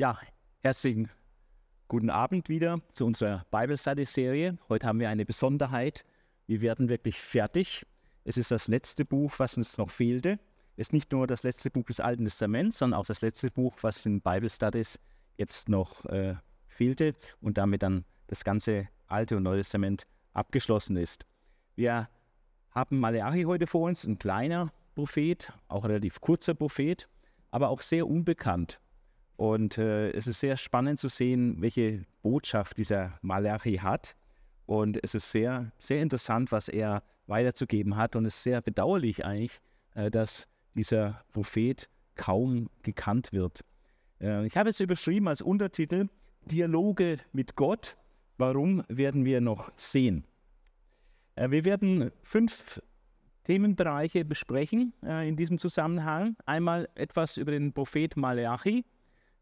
Ja, herzlichen guten Abend wieder zu unserer Bible Study Serie. Heute haben wir eine Besonderheit. Wir werden wirklich fertig. Es ist das letzte Buch, was uns noch fehlte. Es ist nicht nur das letzte Buch des Alten Testaments, sondern auch das letzte Buch, was in Bible Studies jetzt noch äh, fehlte und damit dann das ganze Alte und Neue Testament abgeschlossen ist. Wir haben Malachi heute vor uns, ein kleiner Prophet, auch relativ kurzer Prophet, aber auch sehr unbekannt. Und äh, es ist sehr spannend zu sehen, welche Botschaft dieser Malachi hat. Und es ist sehr, sehr interessant, was er weiterzugeben hat. Und es ist sehr bedauerlich eigentlich, äh, dass dieser Prophet kaum gekannt wird. Äh, ich habe es überschrieben als Untertitel Dialoge mit Gott. Warum werden wir noch sehen? Äh, wir werden fünf Themenbereiche besprechen äh, in diesem Zusammenhang. Einmal etwas über den Prophet Malachi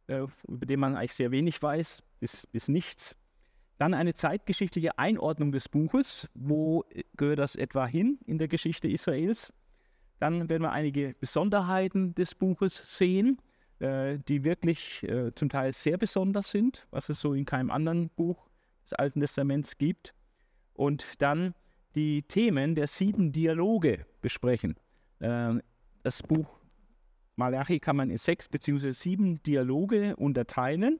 äh, über den man eigentlich sehr wenig weiß, bis, bis nichts. Dann eine zeitgeschichtliche Einordnung des Buches. Wo gehört das etwa hin in der Geschichte Israels? Dann werden wir einige Besonderheiten des Buches sehen, äh, die wirklich äh, zum Teil sehr besonders sind, was es so in keinem anderen Buch des Alten Testaments gibt. Und dann die Themen der sieben Dialoge besprechen. Äh, das Buch Malachi kann man in sechs bzw. sieben Dialoge unterteilen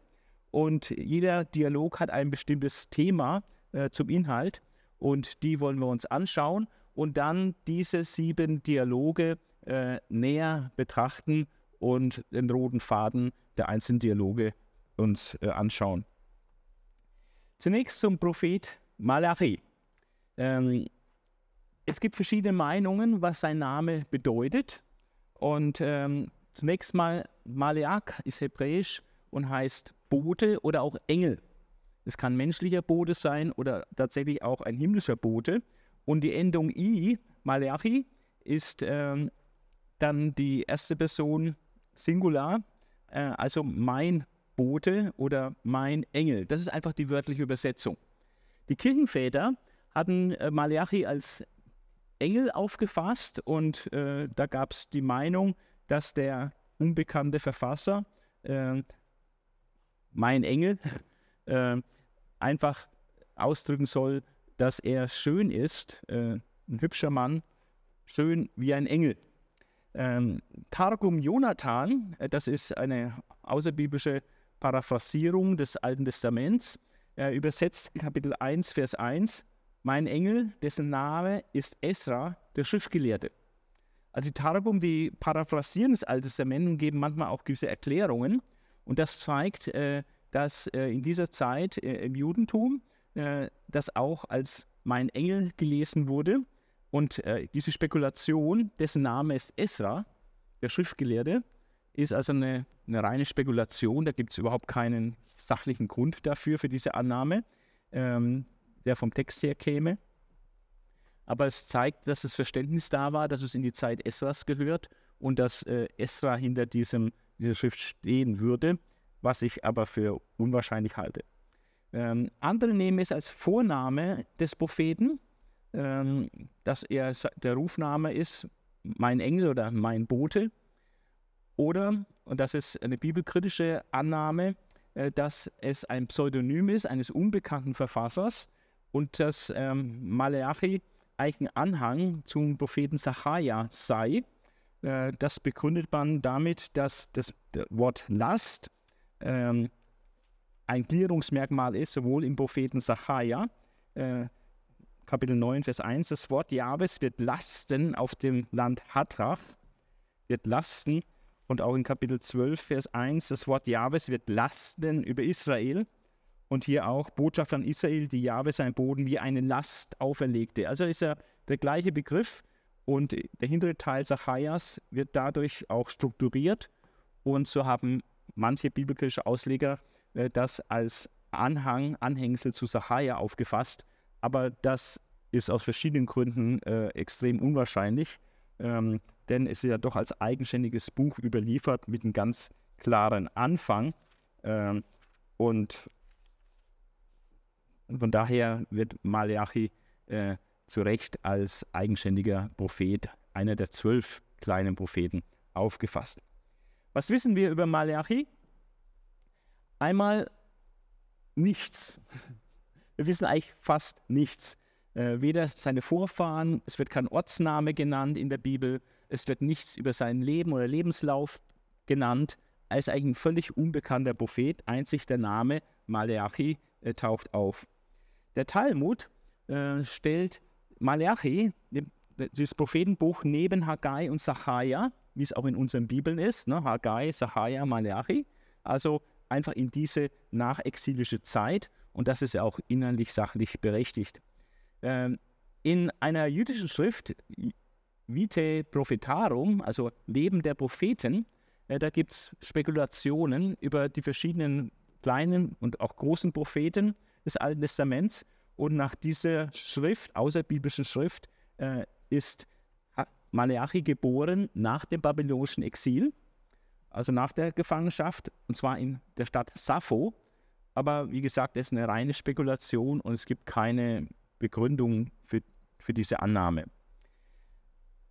und jeder Dialog hat ein bestimmtes Thema äh, zum Inhalt und die wollen wir uns anschauen und dann diese sieben Dialoge äh, näher betrachten und den roten Faden der einzelnen Dialoge uns äh, anschauen. Zunächst zum Prophet Malachi. Ähm, es gibt verschiedene Meinungen, was sein Name bedeutet. Und ähm, zunächst mal, Maleak ist hebräisch und heißt Bote oder auch Engel. Es kann menschlicher Bote sein oder tatsächlich auch ein himmlischer Bote. Und die Endung i, Malachi, ist ähm, dann die erste Person Singular, äh, also mein Bote oder mein Engel. Das ist einfach die wörtliche Übersetzung. Die Kirchenväter hatten äh, Malachi als Engel aufgefasst und äh, da gab es die Meinung, dass der unbekannte Verfasser, äh, mein Engel, äh, einfach ausdrücken soll, dass er schön ist, äh, ein hübscher Mann, schön wie ein Engel. Ähm, Targum Jonathan, äh, das ist eine außerbiblische Paraphrasierung des Alten Testaments, übersetzt Kapitel 1, Vers 1, mein Engel, dessen Name ist Esra, der Schriftgelehrte. Also die Targum, die paraphrasieren das Alte Testament und geben manchmal auch gewisse Erklärungen. Und das zeigt, äh, dass äh, in dieser Zeit äh, im Judentum das auch als mein Engel gelesen wurde. Und diese Spekulation, dessen Name ist Esra, der Schriftgelehrte, ist also eine, eine reine Spekulation. Da gibt es überhaupt keinen sachlichen Grund dafür, für diese Annahme. Ähm, der vom Text her käme. Aber es zeigt, dass das Verständnis da war, dass es in die Zeit Esras gehört und dass äh, Esra hinter diesem, dieser Schrift stehen würde, was ich aber für unwahrscheinlich halte. Ähm, andere nehmen es als Vorname des Propheten, ähm, dass er der Rufname ist, mein Engel oder mein Bote. Oder, und das ist eine bibelkritische Annahme, äh, dass es ein Pseudonym ist eines unbekannten Verfassers, und dass ähm, Maleachi ein Anhang zum Propheten Sacharja sei. Äh, das begründet man damit, dass das Wort Last ähm, ein Gliederungsmerkmal ist, sowohl im Propheten Sacharja, äh, Kapitel 9, Vers 1, das Wort Jahwes wird lasten auf dem Land Hatrach, wird lasten, und auch in Kapitel 12, Vers 1, das Wort Jahwes wird lasten über Israel. Und hier auch Botschaft an Israel, die Jahwe sein Boden wie eine Last auferlegte. Also ist er der gleiche Begriff und der hintere Teil Zacharias wird dadurch auch strukturiert. Und so haben manche biblische Ausleger äh, das als Anhang, Anhängsel zu Sachaja aufgefasst. Aber das ist aus verschiedenen Gründen äh, extrem unwahrscheinlich, ähm, denn es ist ja doch als eigenständiges Buch überliefert mit einem ganz klaren Anfang. Ähm, und von daher wird Malachi äh, zu Recht als eigenständiger Prophet, einer der zwölf kleinen Propheten, aufgefasst. Was wissen wir über Malachi? Einmal nichts. Wir wissen eigentlich fast nichts. Äh, weder seine Vorfahren, es wird kein Ortsname genannt in der Bibel, es wird nichts über sein Leben oder Lebenslauf genannt. Er ist eigentlich ein völlig unbekannter Prophet. Einzig der Name Maleachi äh, taucht auf. Der Talmud äh, stellt Maleachi, das Prophetenbuch, neben Haggai und Sacharja, wie es auch in unseren Bibeln ist, ne? Haggai, Sacharja, Maleachi, also einfach in diese nachexilische Zeit und das ist ja auch innerlich sachlich berechtigt. Ähm, in einer jüdischen Schrift, Vitae Prophetarum, also Leben der Propheten, äh, da gibt es Spekulationen über die verschiedenen kleinen und auch großen Propheten des Alten Testaments. Und nach dieser Schrift, außerbiblischen Schrift, äh, ist Maleachi geboren nach dem babylonischen Exil, also nach der Gefangenschaft, und zwar in der Stadt Sappho. Aber wie gesagt, das ist eine reine Spekulation und es gibt keine Begründung für, für diese Annahme.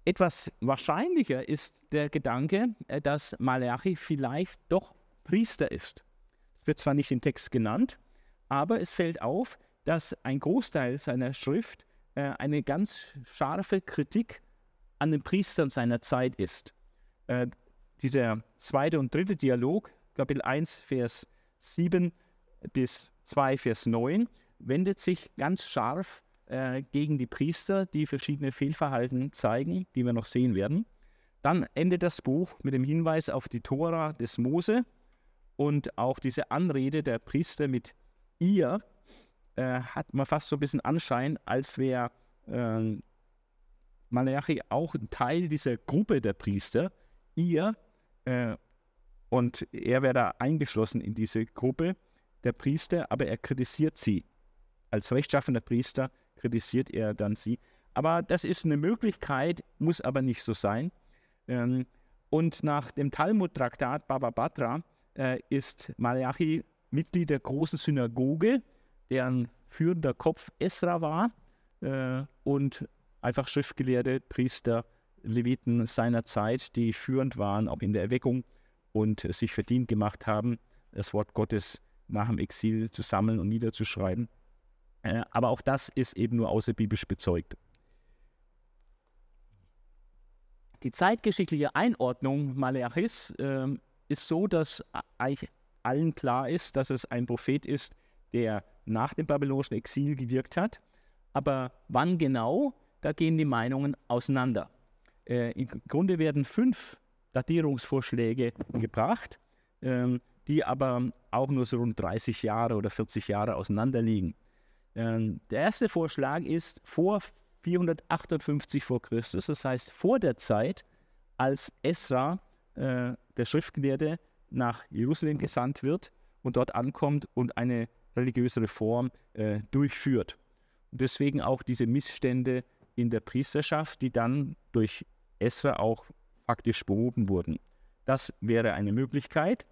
Etwas wahrscheinlicher ist der Gedanke, äh, dass Malachi vielleicht doch Priester ist. Es wird zwar nicht im Text genannt, aber es fällt auf, dass ein Großteil seiner Schrift äh, eine ganz scharfe Kritik an den Priestern seiner Zeit ist. Äh, dieser zweite und dritte Dialog, Kapitel 1, Vers 7 bis 2, Vers 9, wendet sich ganz scharf äh, gegen die Priester, die verschiedene Fehlverhalten zeigen, die wir noch sehen werden. Dann endet das Buch mit dem Hinweis auf die Tora des Mose und auch diese Anrede der Priester mit ihr äh, hat man fast so ein bisschen Anschein, als wäre äh, Malachi auch ein Teil dieser Gruppe der Priester, ihr, äh, und er wäre da eingeschlossen in diese Gruppe der Priester, aber er kritisiert sie. Als rechtschaffener Priester kritisiert er dann sie. Aber das ist eine Möglichkeit, muss aber nicht so sein. Ähm, und nach dem Talmud-Traktat Baba Batra äh, ist Malachi Mitglied der großen Synagoge, deren führender Kopf Esra war äh, und einfach schriftgelehrte Priester, Leviten seiner Zeit, die führend waren, auch in der Erweckung und sich verdient gemacht haben, das Wort Gottes nach dem Exil zu sammeln und niederzuschreiben. Äh, aber auch das ist eben nur außerbiblisch bezeugt. Die zeitgeschichtliche Einordnung Malachis äh, ist so, dass eigentlich allen klar ist, dass es ein Prophet ist, der nach dem babylonischen Exil gewirkt hat. Aber wann genau, da gehen die Meinungen auseinander. Äh, Im Grunde werden fünf Datierungsvorschläge gebracht, äh, die aber auch nur so rund 30 Jahre oder 40 Jahre auseinander liegen. Ähm, der erste Vorschlag ist vor 458 vor Christus, das heißt vor der Zeit, als Esra, äh, der Schriftgelehrte, nach Jerusalem gesandt wird und dort ankommt und eine religiöse Reform äh, durchführt. Und deswegen auch diese Missstände in der Priesterschaft, die dann durch Esra auch faktisch behoben wurden. Das wäre eine Möglichkeit.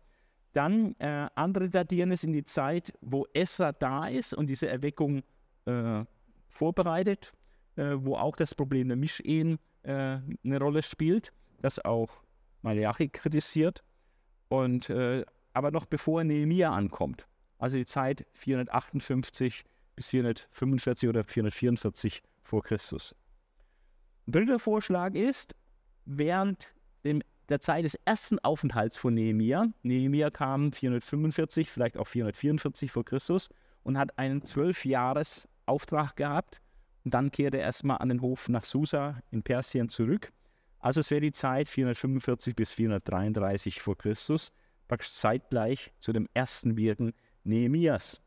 Dann äh, andere datieren es in die Zeit, wo Esra da ist und diese Erweckung äh, vorbereitet, äh, wo auch das Problem der Mischehen äh, eine Rolle spielt, das auch Malachi kritisiert. Und, äh, aber noch bevor Nehemiah ankommt, also die Zeit 458 bis 445 oder 444 vor Christus. Dritter Vorschlag ist, während dem der Zeit des ersten Aufenthalts von Nehemia. Nehemia kam 445, vielleicht auch 444 vor Christus und hat einen Zwölfjahres-Auftrag gehabt. Und dann kehrte er erstmal an den Hof nach Susa in Persien zurück. Also es wäre die Zeit 445 bis 433 vor Christus, praktisch zeitgleich zu dem ersten Wirken Nehemias.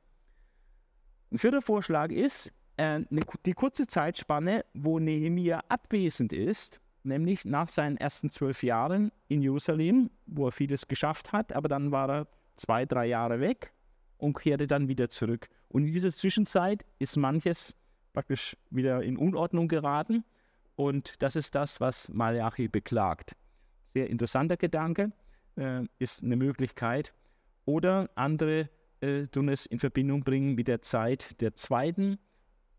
Ein vierter Vorschlag ist, äh, die kurze Zeitspanne, wo Nehemia abwesend ist, nämlich nach seinen ersten zwölf Jahren in Jerusalem, wo er vieles geschafft hat, aber dann war er zwei, drei Jahre weg und kehrte dann wieder zurück. Und in dieser Zwischenzeit ist manches praktisch wieder in Unordnung geraten und das ist das, was Malachi beklagt. Sehr interessanter Gedanke, äh, ist eine Möglichkeit. Oder andere äh, tun es in Verbindung bringen mit der Zeit der zweiten,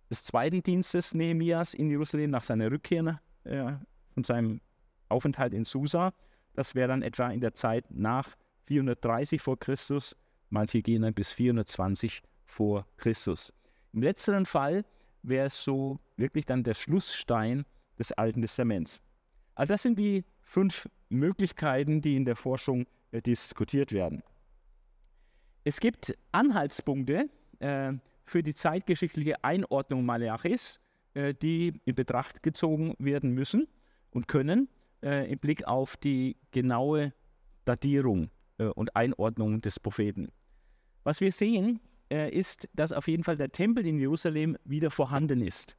des zweiten Dienstes Nehemias in Jerusalem nach seiner Rückkehr äh, von seinem Aufenthalt in Susa. Das wäre dann etwa in der Zeit nach 430 vor Christus, manche gehen dann bis 420 vor Christus. Im letzteren Fall wäre es so wirklich dann der Schlussstein des Alten Testaments. Also das sind die fünf Möglichkeiten, die in der Forschung äh, diskutiert werden. Es gibt Anhaltspunkte äh, für die zeitgeschichtliche Einordnung Malachis, äh, die in Betracht gezogen werden müssen und können äh, im Blick auf die genaue Datierung äh, und Einordnung des Propheten. Was wir sehen, äh, ist, dass auf jeden Fall der Tempel in Jerusalem wieder vorhanden ist.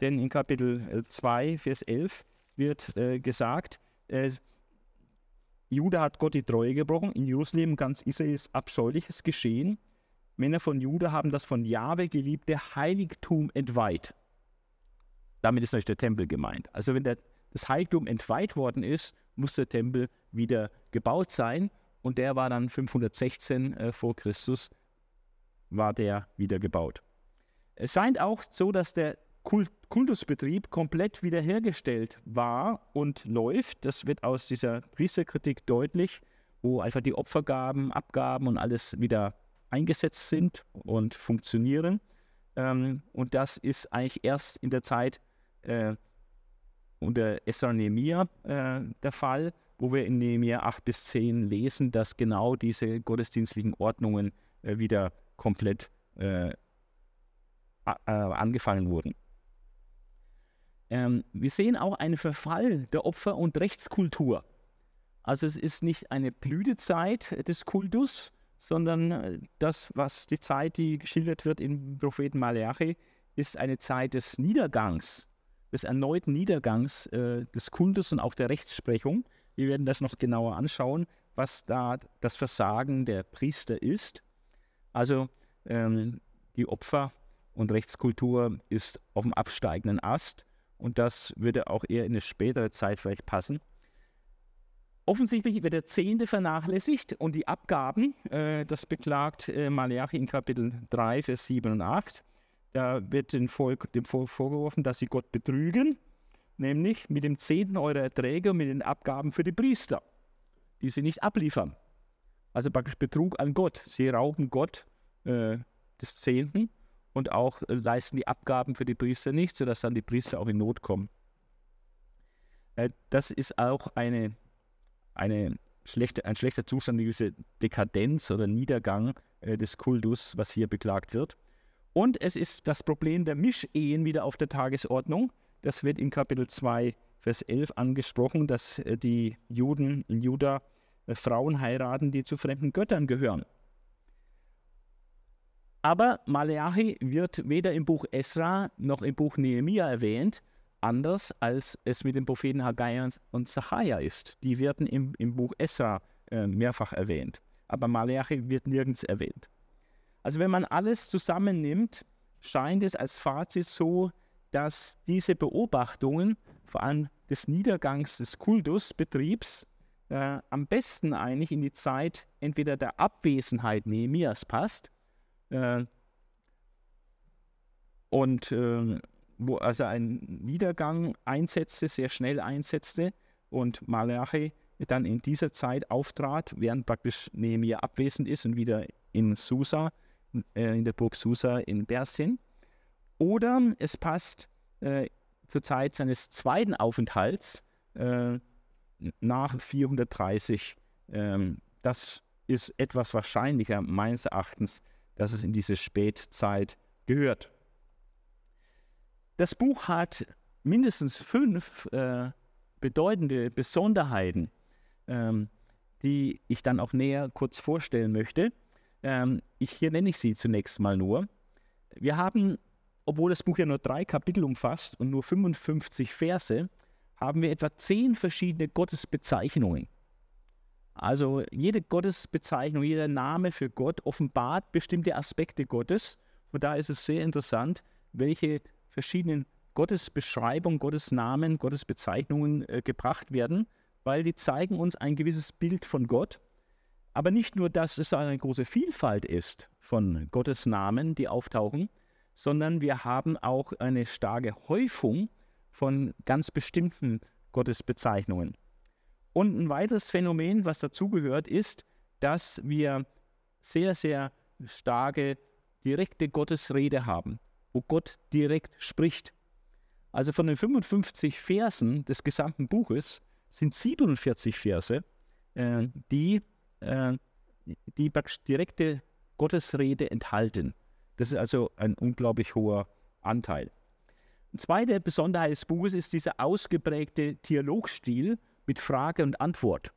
Denn in Kapitel 2, Vers 11 wird gesagt, Juda hat Gott die Treue gebrochen, in Jerusalem ganz Israel ist Abscheuliches geschehen. Männer von Juda haben das von Jahwe geliebte Heiligtum entweiht. Damit ist natürlich der Tempel gemeint. Also wenn der, das Heiligtum entweiht worden ist, muss der Tempel wieder gebaut sein. Und der war dann 516 äh, vor Christus, war der wieder gebaut. Es scheint auch so, dass der Kult Kultusbetrieb komplett wiederhergestellt war und läuft. Das wird aus dieser Priesterkritik deutlich, wo einfach die Opfergaben, Abgaben und alles wieder eingesetzt sind und funktionieren. Ähm, und das ist eigentlich erst in der Zeit äh, unter Esra Nehemiah äh, der Fall, wo wir in Nehemiah 8 bis 10 lesen, dass genau diese gottesdienstlichen Ordnungen äh, wieder komplett äh, angefangen wurden. Ähm, wir sehen auch einen Verfall der Opfer- und Rechtskultur. Also es ist nicht eine Blütezeit des Kultus, sondern äh, das, was die Zeit, die geschildert wird im Propheten Malachi, ist eine Zeit des Niedergangs, des erneuten Niedergangs äh, des Kultus und auch der Rechtsprechung. Wir werden das noch genauer anschauen, was da das Versagen der Priester ist. Also ähm, die Opfer- und Rechtskultur ist auf dem absteigenden Ast und das würde auch eher in eine spätere Zeit vielleicht passen. Offensichtlich wird der Zehnte vernachlässigt und die Abgaben, äh, das beklagt äh, Malachi in Kapitel 3, Vers 7 und 8. Da wird dem Volk, dem Volk vorgeworfen, dass sie Gott betrügen, nämlich mit dem Zehnten eurer Erträge und mit den Abgaben für die Priester, die sie nicht abliefern. Also praktisch Betrug an Gott. Sie rauben Gott äh, des Zehnten und auch äh, leisten die Abgaben für die Priester nicht, sodass dann die Priester auch in Not kommen. Äh, das ist auch eine, eine schlechte, ein schlechter Zustand, diese Dekadenz oder Niedergang äh, des Kultus, was hier beklagt wird. Und es ist das Problem der Mischehen wieder auf der Tagesordnung. Das wird in Kapitel 2, Vers 11 angesprochen, dass die Juden in Juda Frauen heiraten, die zu fremden Göttern gehören. Aber Maleachi wird weder im Buch Esra noch im Buch Nehemia erwähnt, anders als es mit den Propheten Haggai und Zachariah ist. Die werden im, im Buch Esra äh, mehrfach erwähnt, aber Maleachi wird nirgends erwähnt. Also wenn man alles zusammennimmt, scheint es als Fazit so, dass diese Beobachtungen, vor allem des Niedergangs des Kultusbetriebs, äh, am besten eigentlich in die Zeit entweder der Abwesenheit Nehemias passt äh, und äh, wo also ein Niedergang einsetzte, sehr schnell einsetzte und Malachi dann in dieser Zeit auftrat, während praktisch Nehemiah abwesend ist und wieder in Susa, äh, in der Burg Susa in Persien. Oder es passt äh, zur Zeit seines zweiten Aufenthalts äh, nach 430. Ähm, das ist etwas wahrscheinlicher meines Erachtens dass es in diese Spätzeit gehört. Das Buch hat mindestens fünf äh, bedeutende Besonderheiten, ähm, die ich dann auch näher kurz vorstellen möchte. Ähm, ich, hier nenne ich sie zunächst mal nur. Wir haben, obwohl das Buch ja nur drei Kapitel umfasst und nur 55 Verse, haben wir etwa zehn verschiedene Gottesbezeichnungen. Also jede Gottesbezeichnung, jeder Name für Gott offenbart bestimmte Aspekte Gottes. Und da ist es sehr interessant, welche verschiedenen Gottesbeschreibungen, Gottesnamen, Gottesbezeichnungen äh, gebracht werden, weil die zeigen uns ein gewisses Bild von Gott. Aber nicht nur, dass es eine große Vielfalt ist von Gottesnamen, die auftauchen, sondern wir haben auch eine starke Häufung von ganz bestimmten Gottesbezeichnungen. Und ein weiteres Phänomen, was dazugehört, ist, dass wir sehr, sehr starke, direkte Gottesrede haben, wo Gott direkt spricht. Also von den 55 Versen des gesamten Buches sind 47 Verse, äh, die, äh, die direkte Gottesrede enthalten. Das ist also ein unglaublich hoher Anteil. Eine zweite Besonderheit des Buches ist dieser ausgeprägte Dialogstil mit Frage und Antwort.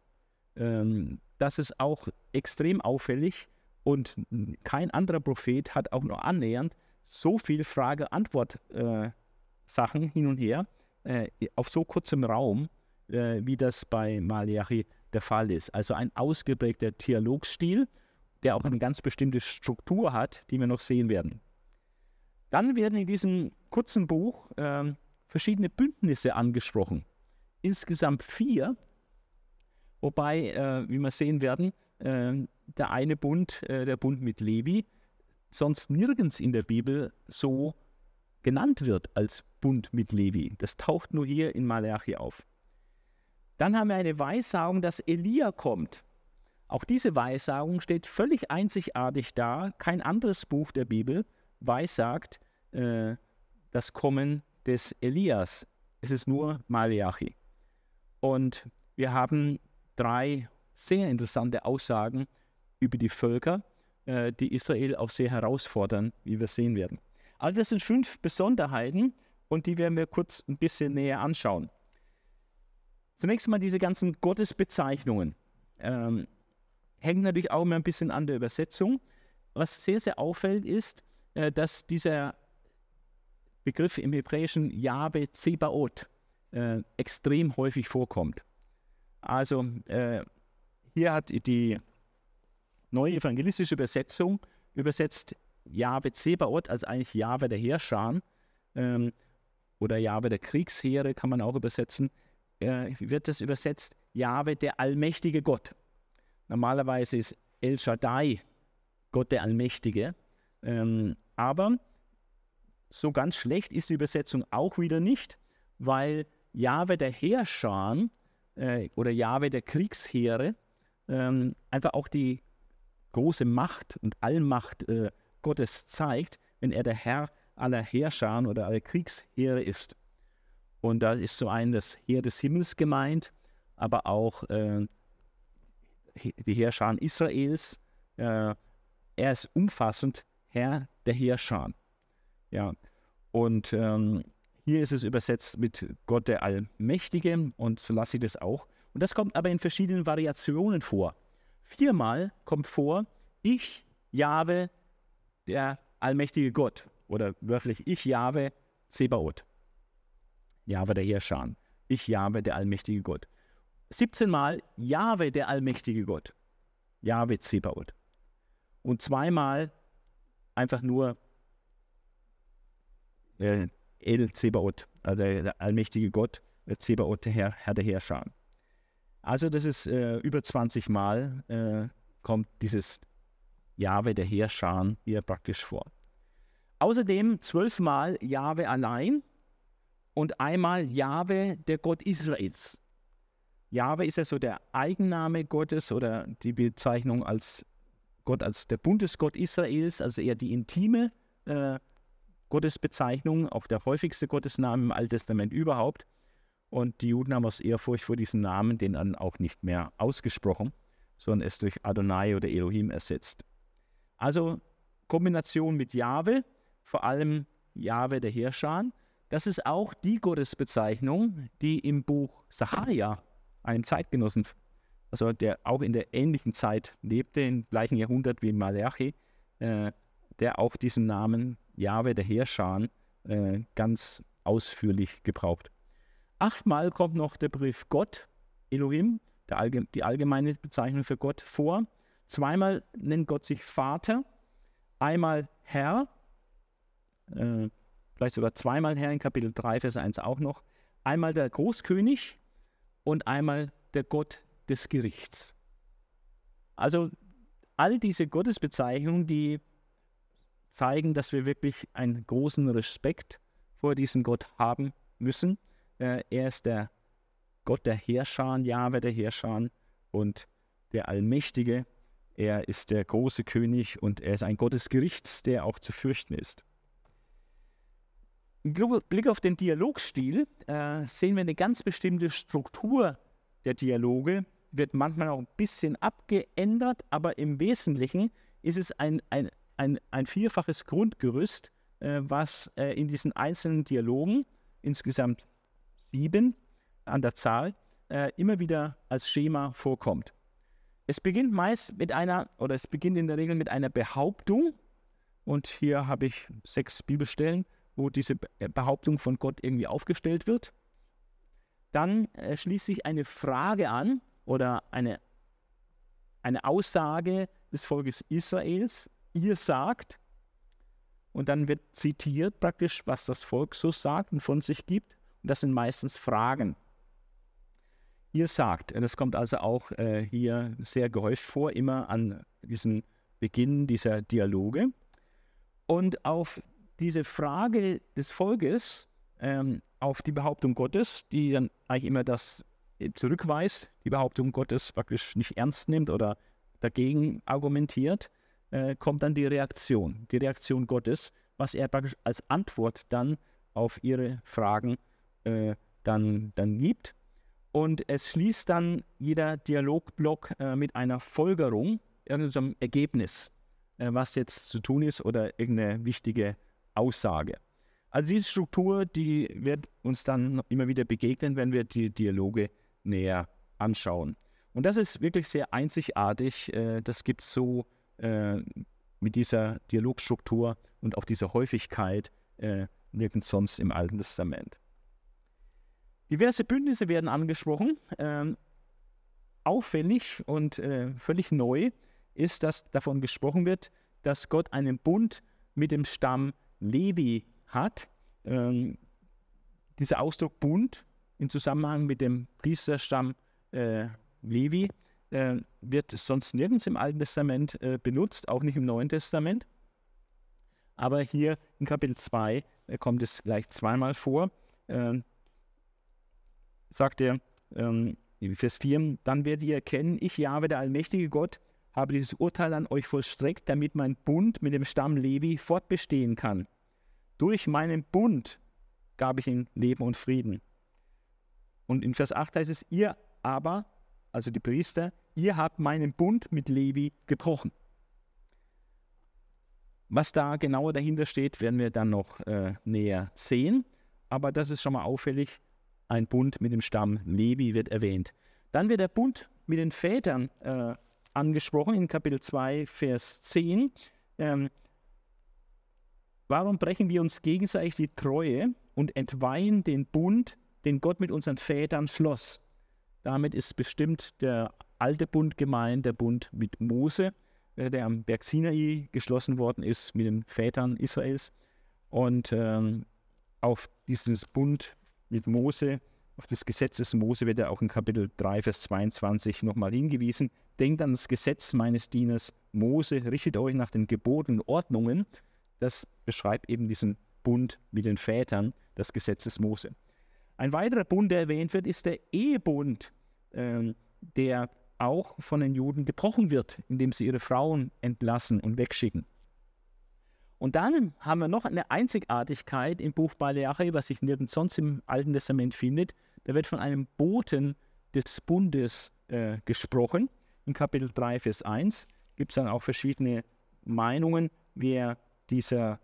Ähm, das ist auch extrem auffällig und kein anderer Prophet hat auch nur annähernd so viel Frage-Antwort-Sachen äh, hin und her äh, auf so kurzem Raum, äh, wie das bei Malachi der Fall ist. Also ein ausgeprägter Dialogstil, der auch eine ganz bestimmte Struktur hat, die wir noch sehen werden. Dann werden in diesem kurzen Buch äh, verschiedene Bündnisse angesprochen. Insgesamt vier, wobei, äh, wie wir sehen werden, äh, der eine Bund, äh, der Bund mit Levi, sonst nirgends in der Bibel so genannt wird als Bund mit Levi. Das taucht nur hier in Malachi auf. Dann haben wir eine Weissagung, dass Elia kommt. Auch diese Weissagung steht völlig einzigartig da. Kein anderes Buch der Bibel weissagt, äh, das Kommen des Elias. Es ist nur Malachi. Und wir haben drei sehr interessante Aussagen über die Völker, äh, die Israel auch sehr herausfordern, wie wir sehen werden. Also das sind fünf Besonderheiten und die werden wir kurz ein bisschen näher anschauen. Zunächst mal diese ganzen Gottesbezeichnungen. Ähm, hängen natürlich auch immer ein bisschen an der Übersetzung. Was sehr, sehr auffällt, ist, äh, dass dieser Begriff im Hebräischen Jahwe Zebaot äh, extrem häufig vorkommt. Also äh, hier hat die neue evangelistische Übersetzung übersetzt Jahwe Zebaot als eigentlich Jahwe der Herrscher ähm, oder Jahwe der Kriegsheere kann man auch übersetzen, äh, wird das übersetzt Jahwe der allmächtige Gott. Normalerweise ist El Shaddai Gott der Allmächtige, ähm, aber so ganz schlecht ist die Übersetzung auch wieder nicht, weil Jahwe der Herrscher äh, oder Jahwe der Kriegsheere ähm, einfach auch die große Macht und Allmacht äh, Gottes zeigt, wenn er der Herr aller Herrscher oder aller Kriegsheere ist. Und da ist so ein das Heer des Himmels gemeint, aber auch äh, die Herrscher Israels. Äh, er ist umfassend Herr der Herrscher. Ja, und ähm, hier ist es übersetzt mit Gott der Allmächtige und so lasse ich das auch. Und das kommt aber in verschiedenen Variationen vor. Viermal kommt vor, ich, Jahwe, der allmächtige Gott. Oder wörtlich, ich, Jahwe, Zebaoth. Jahwe der Herrscher. Ich, Jahwe, der allmächtige Gott. 17 Mal Jahwe, der allmächtige Gott. Jahwe, Zebaoth. Und zweimal einfach nur äh, El Zebaoth, also der, allmächtige Gott, Zebaoth, der Herr, Herr der Herrscher. Also das ist äh, über 20 Mal äh, kommt dieses Jahwe der Herrscher hier praktisch vor. Außerdem zwölfmal Jahwe allein und einmal Jahwe der Gott Israels. Jahwe ist ja so der Eigenname Gottes oder die Bezeichnung als Gott als der Bundesgott Israels, also eher die intime äh, Gottesbezeichnung, auch der häufigste Gottesname im Alten Testament überhaupt. Und die Juden haben aus Ehrfurcht vor diesem Namen den dann auch nicht mehr ausgesprochen, sondern es durch Adonai oder Elohim ersetzt. Also Kombination mit Jahwe, vor allem Jahwe der Herrscher. Das ist auch die Gottesbezeichnung, die im Buch Saharia, einem Zeitgenossen, also der auch in der ähnlichen Zeit lebte, im gleichen Jahrhundert wie Malachi, äh, der auch diesen Namen Jahwe, der Heerscharen, äh, ganz ausführlich gebraucht. Achtmal kommt noch der Begriff Gott, Elohim, Allge die allgemeine Bezeichnung für Gott, vor. Zweimal nennt Gott sich Vater, einmal Herr, äh, vielleicht sogar zweimal Herr in Kapitel 3, Vers 1 auch noch. Einmal der Großkönig und einmal der Gott des Gerichts. Also all diese Gottesbezeichnungen, die zeigen, dass wir wirklich einen großen Respekt vor diesem Gott haben müssen. Äh, er ist der Gott der Herrscher, Jahwe der Herrscher und der Allmächtige, Er ist der große König und er ist ein Gott des Gerichts, der auch zu fürchten ist. Im Blick auf den Dialogstil äh, sehen wir eine ganz bestimmte Struktur der Dialoge, wird manchmal auch ein bisschen abgeändert, aber im Wesentlichen ist es ein, ein, ein, ein vierfaches Grundgerüst, äh, was äh, in diesen einzelnen Dialogen, insgesamt sieben an der Zahl, äh, immer wieder als Schema vorkommt. Es beginnt meist mit einer, oder es beginnt in der Regel mit einer Behauptung. Und hier habe ich sechs Bibelstellen, wo diese äh, Behauptung von Gott irgendwie aufgestellt wird. Dann äh, schließt sich eine Frage an oder eine, eine Aussage des Volkes Israels. Ihr sagt, und dann wird zitiert praktisch, was das Volk so sagt und von sich gibt. Und das sind meistens Fragen. Ihr sagt, das kommt also auch äh, hier sehr gehäuft vor, immer an diesen Beginn dieser Dialoge. Und auf diese Frage des Volkes, ähm, auf die Behauptung Gottes, die dann eigentlich immer das zurückweist, die Behauptung Gottes praktisch nicht ernst nimmt oder dagegen argumentiert, äh, kommt dann die Reaktion, die Reaktion Gottes, was er praktisch als Antwort dann auf ihre Fragen äh, dann, dann gibt. Und es schließt dann jeder Dialogblock äh, mit einer Folgerung, irgendeinem Ergebnis, äh, was jetzt zu tun ist oder irgendeine wichtige Aussage. Also diese Struktur, die wird uns dann immer wieder begegnen, wenn wir die Dialoge näher anschauen. Und das ist wirklich sehr einzigartig. Äh, das gibt es so äh, mit dieser Dialogstruktur und auch dieser Häufigkeit äh, nirgends sonst im Alten Testament. Diverse Bündnisse werden angesprochen. Ähm, auffällig und völlig neu ist, dass davon gesprochen wird, dass Gott einen Bund mit dem Stamm Levi hat. Ähm, dieser Ausdruck Bund im Zusammenhang mit dem Priesterstamm äh, Levi äh, wird sonst nirgends im Alten Testament äh, benutzt, auch nicht im Neuen Testament. Aber hier in Kapitel 2 äh, kommt es gleich zweimal vor. Ähm, sagt er, ähm, Vers 4, dann werdet ihr erkennen, ich, Jahwe, der allmächtige Gott, habe dieses Urteil an euch vollstreckt, damit mein Bund mit dem Stamm Levi fortbestehen kann. Durch meinen Bund gab ich ihnen Leben und Frieden. Und in Vers 8 heißt es, ihr aber, also die Priester, ihr habt meinen Bund mit Levi gebrochen. Was da genauer dahinter steht, werden wir dann noch äh, näher sehen. Aber das ist schon mal auffällig. Ein Bund mit dem Stamm Levi wird erwähnt. Dann wird der Bund mit den Vätern äh, angesprochen in Kapitel 2, Vers 10. Ähm, Warum brechen wir uns gegenseitig die Treue und entweihen den Bund, den Gott mit unseren Vätern schloss? Damit ist bestimmt der alte Bund gemeint, der Bund mit Mose, äh, der am Berg Sinai geschlossen worden ist mit den Vätern Israels. Und ähm, auf diesen Bund mit Mose, auf das Gesetz des Mose wird er auch in Kapitel 3, Vers 22 nochmal hingewiesen. Denkt an das Gesetz meines Dieners Mose, richtet euch nach den Geboten und Ordnungen, das beschreibt eben diesen Bund mit den Vätern, das Gesetz des Mose. Ein weiterer Bund, der erwähnt wird, ist der Ehebund, äh, der auch von den Juden gebrochen wird, indem sie ihre Frauen entlassen und wegschicken. Und dann haben wir noch eine Einzigartigkeit im Buch Baleachi, was sich nirgends sonst im Alten Testament findet. Da wird von einem Boten des Bundes äh, gesprochen. In Kapitel 3, Vers 1 gibt es dann auch verschiedene Meinungen, wer dieser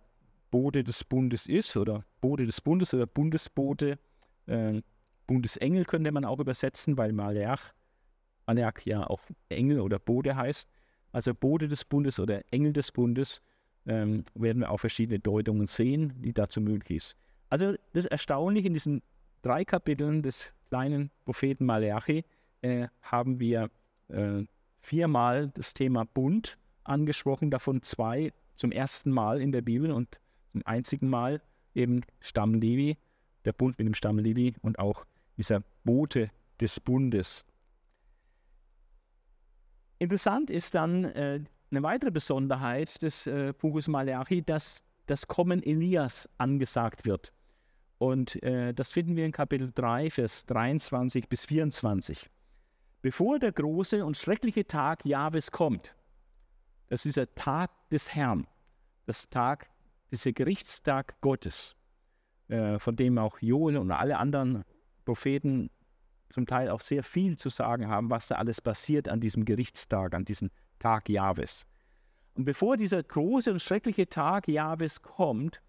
Bote des Bundes ist oder Bote des Bundes oder Bundesbote. Äh, Bundesengel könnte man auch übersetzen, weil Maleach, Maleach ja auch Engel oder Bote heißt. Also Bote des Bundes oder Engel des Bundes ähm, werden wir auch verschiedene Deutungen sehen, die dazu möglich ist. Also das Erstaunliche in diesen drei Kapiteln des kleinen Propheten Malachi äh, haben wir äh, viermal das Thema Bund angesprochen, davon zwei zum ersten Mal in der Bibel und zum einzigen Mal eben Stamm Levi, der Bund mit dem Stamm Levi und auch dieser Bote des Bundes. Interessant ist dann äh, eine weitere Besonderheit des äh, Buches Malachi, dass das Kommen Elias angesagt wird. Und äh, das finden wir in Kapitel 3, Vers 23 bis 24. Bevor der große und schreckliche Tag Jahwes kommt, Das ist der Tag des Herrn, das Tag, dieser Gerichtstag Gottes, äh, von dem auch Joel und alle anderen Propheten zum Teil auch sehr viel zu sagen haben, was da alles passiert an diesem Gerichtstag, an diesem Tag Jahwes. Und bevor dieser große und schreckliche Tag Jahwes kommt,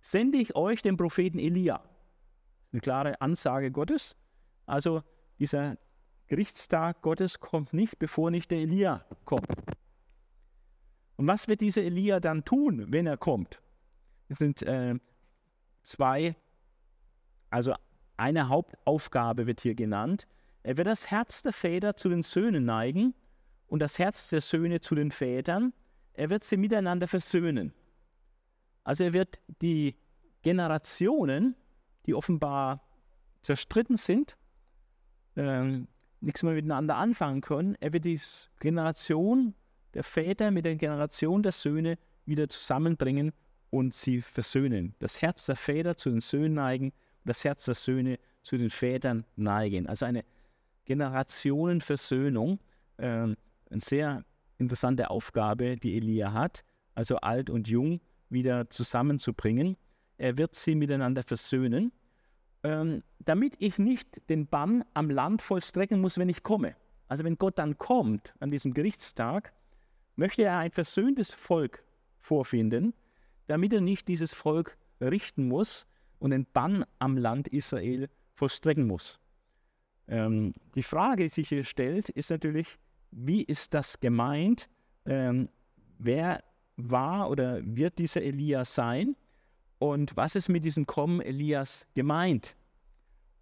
sende ich euch den Propheten Elia. Eine klare Ansage Gottes. Also dieser Gerichtstag Gottes kommt nicht, bevor nicht der Elia kommt. Und was wird dieser Elia dann tun, wenn er kommt? Es sind äh, zwei, also eine Hauptaufgabe wird hier genannt. Er wird das Herz der Väter zu den Söhnen neigen und das Herz der Söhne zu den Vätern. Er wird sie miteinander versöhnen. Also er wird die Generationen, die offenbar zerstritten sind, äh, nichts mehr miteinander anfangen können, er wird die Generation der Väter mit der Generation der Söhne wieder zusammenbringen und sie versöhnen. Das Herz der Väter zu den Söhnen neigen das Herz der Söhne zu den Vätern neigen. Also eine Generationenversöhnung, äh, eine sehr interessante Aufgabe, die Elia hat, also alt und jung wieder zusammenzubringen. Er wird sie miteinander versöhnen, ähm, damit ich nicht den Bann am Land vollstrecken muss, wenn ich komme. Also wenn Gott dann kommt an diesem Gerichtstag, möchte er ein versöhntes Volk vorfinden, damit er nicht dieses Volk richten muss, und den Bann am Land Israel vollstrecken muss. Ähm, die Frage, die sich hier stellt, ist natürlich, wie ist das gemeint? Ähm, wer war oder wird dieser Elia sein? Und was ist mit diesem Kommen Elias gemeint?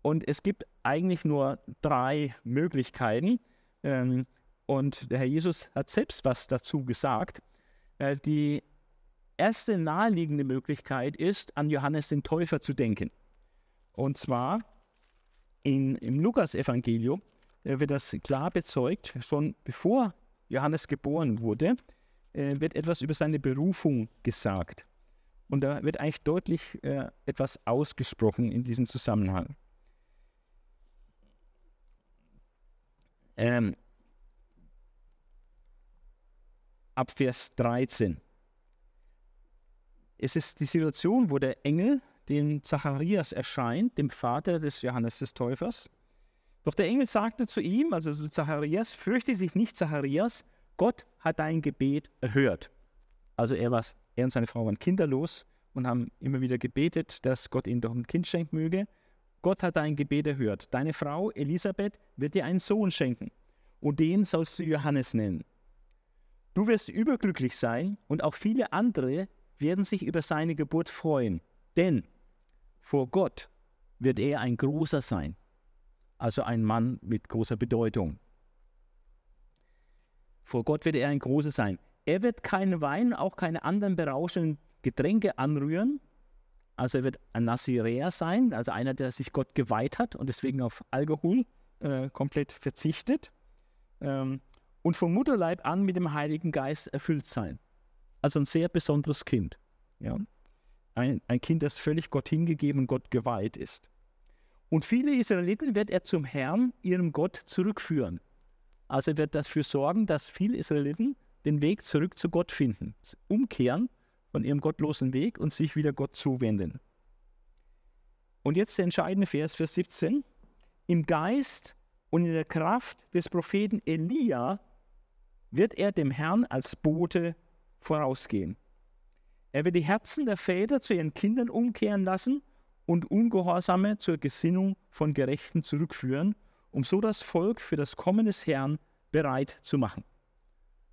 Und es gibt eigentlich nur drei Möglichkeiten. Ähm, und der Herr Jesus hat selbst was dazu gesagt. Äh, die erste naheliegende Möglichkeit ist, an Johannes den Täufer zu denken. Und zwar in, im Lukas-Evangelium wird das klar bezeugt, schon bevor Johannes geboren wurde, äh, wird etwas über seine Berufung gesagt. Und da wird eigentlich deutlich äh, etwas ausgesprochen in diesem Zusammenhang. Ähm, ab Vers 13. Es ist die Situation, wo der Engel dem Zacharias erscheint, dem Vater des Johannes des Täufers. Doch der Engel sagte zu ihm, also zu Zacharias, fürchte dich nicht, Zacharias, Gott hat dein Gebet erhört. Also er, war, er und seine Frau waren kinderlos und haben immer wieder gebetet, dass Gott ihnen doch ein Kind schenken möge. Gott hat dein Gebet erhört. Deine Frau Elisabeth wird dir einen Sohn schenken und den sollst du Johannes nennen. Du wirst überglücklich sein und auch viele andere werden sich über seine Geburt freuen, denn vor Gott wird er ein großer sein, also ein Mann mit großer Bedeutung. Vor Gott wird er ein großer sein. Er wird keinen Wein, auch keine anderen berauschenden Getränke anrühren. Also er wird ein Naziräer sein, also einer, der sich Gott geweiht hat und deswegen auf Alkohol äh, komplett verzichtet. Ähm, und vom Mutterleib an mit dem Heiligen Geist erfüllt sein. Also ein sehr besonderes Kind. Ja? Ein, ein Kind, das völlig Gott hingegeben und Gott geweiht ist. Und viele Israeliten wird er zum Herrn, ihrem Gott, zurückführen. Also er wird dafür sorgen, dass viele Israeliten den Weg zurück zu Gott finden, umkehren von ihrem gottlosen Weg und sich wieder Gott zuwenden. Und jetzt der entscheidende Vers, Vers 17. Im Geist und in der Kraft des Propheten Elia wird er dem Herrn als Bote vorausgehen. Er wird die Herzen der Väter zu ihren Kindern umkehren lassen und Ungehorsame zur Gesinnung von Gerechten zurückführen, um so das Volk für das Kommen des Herrn bereit zu machen.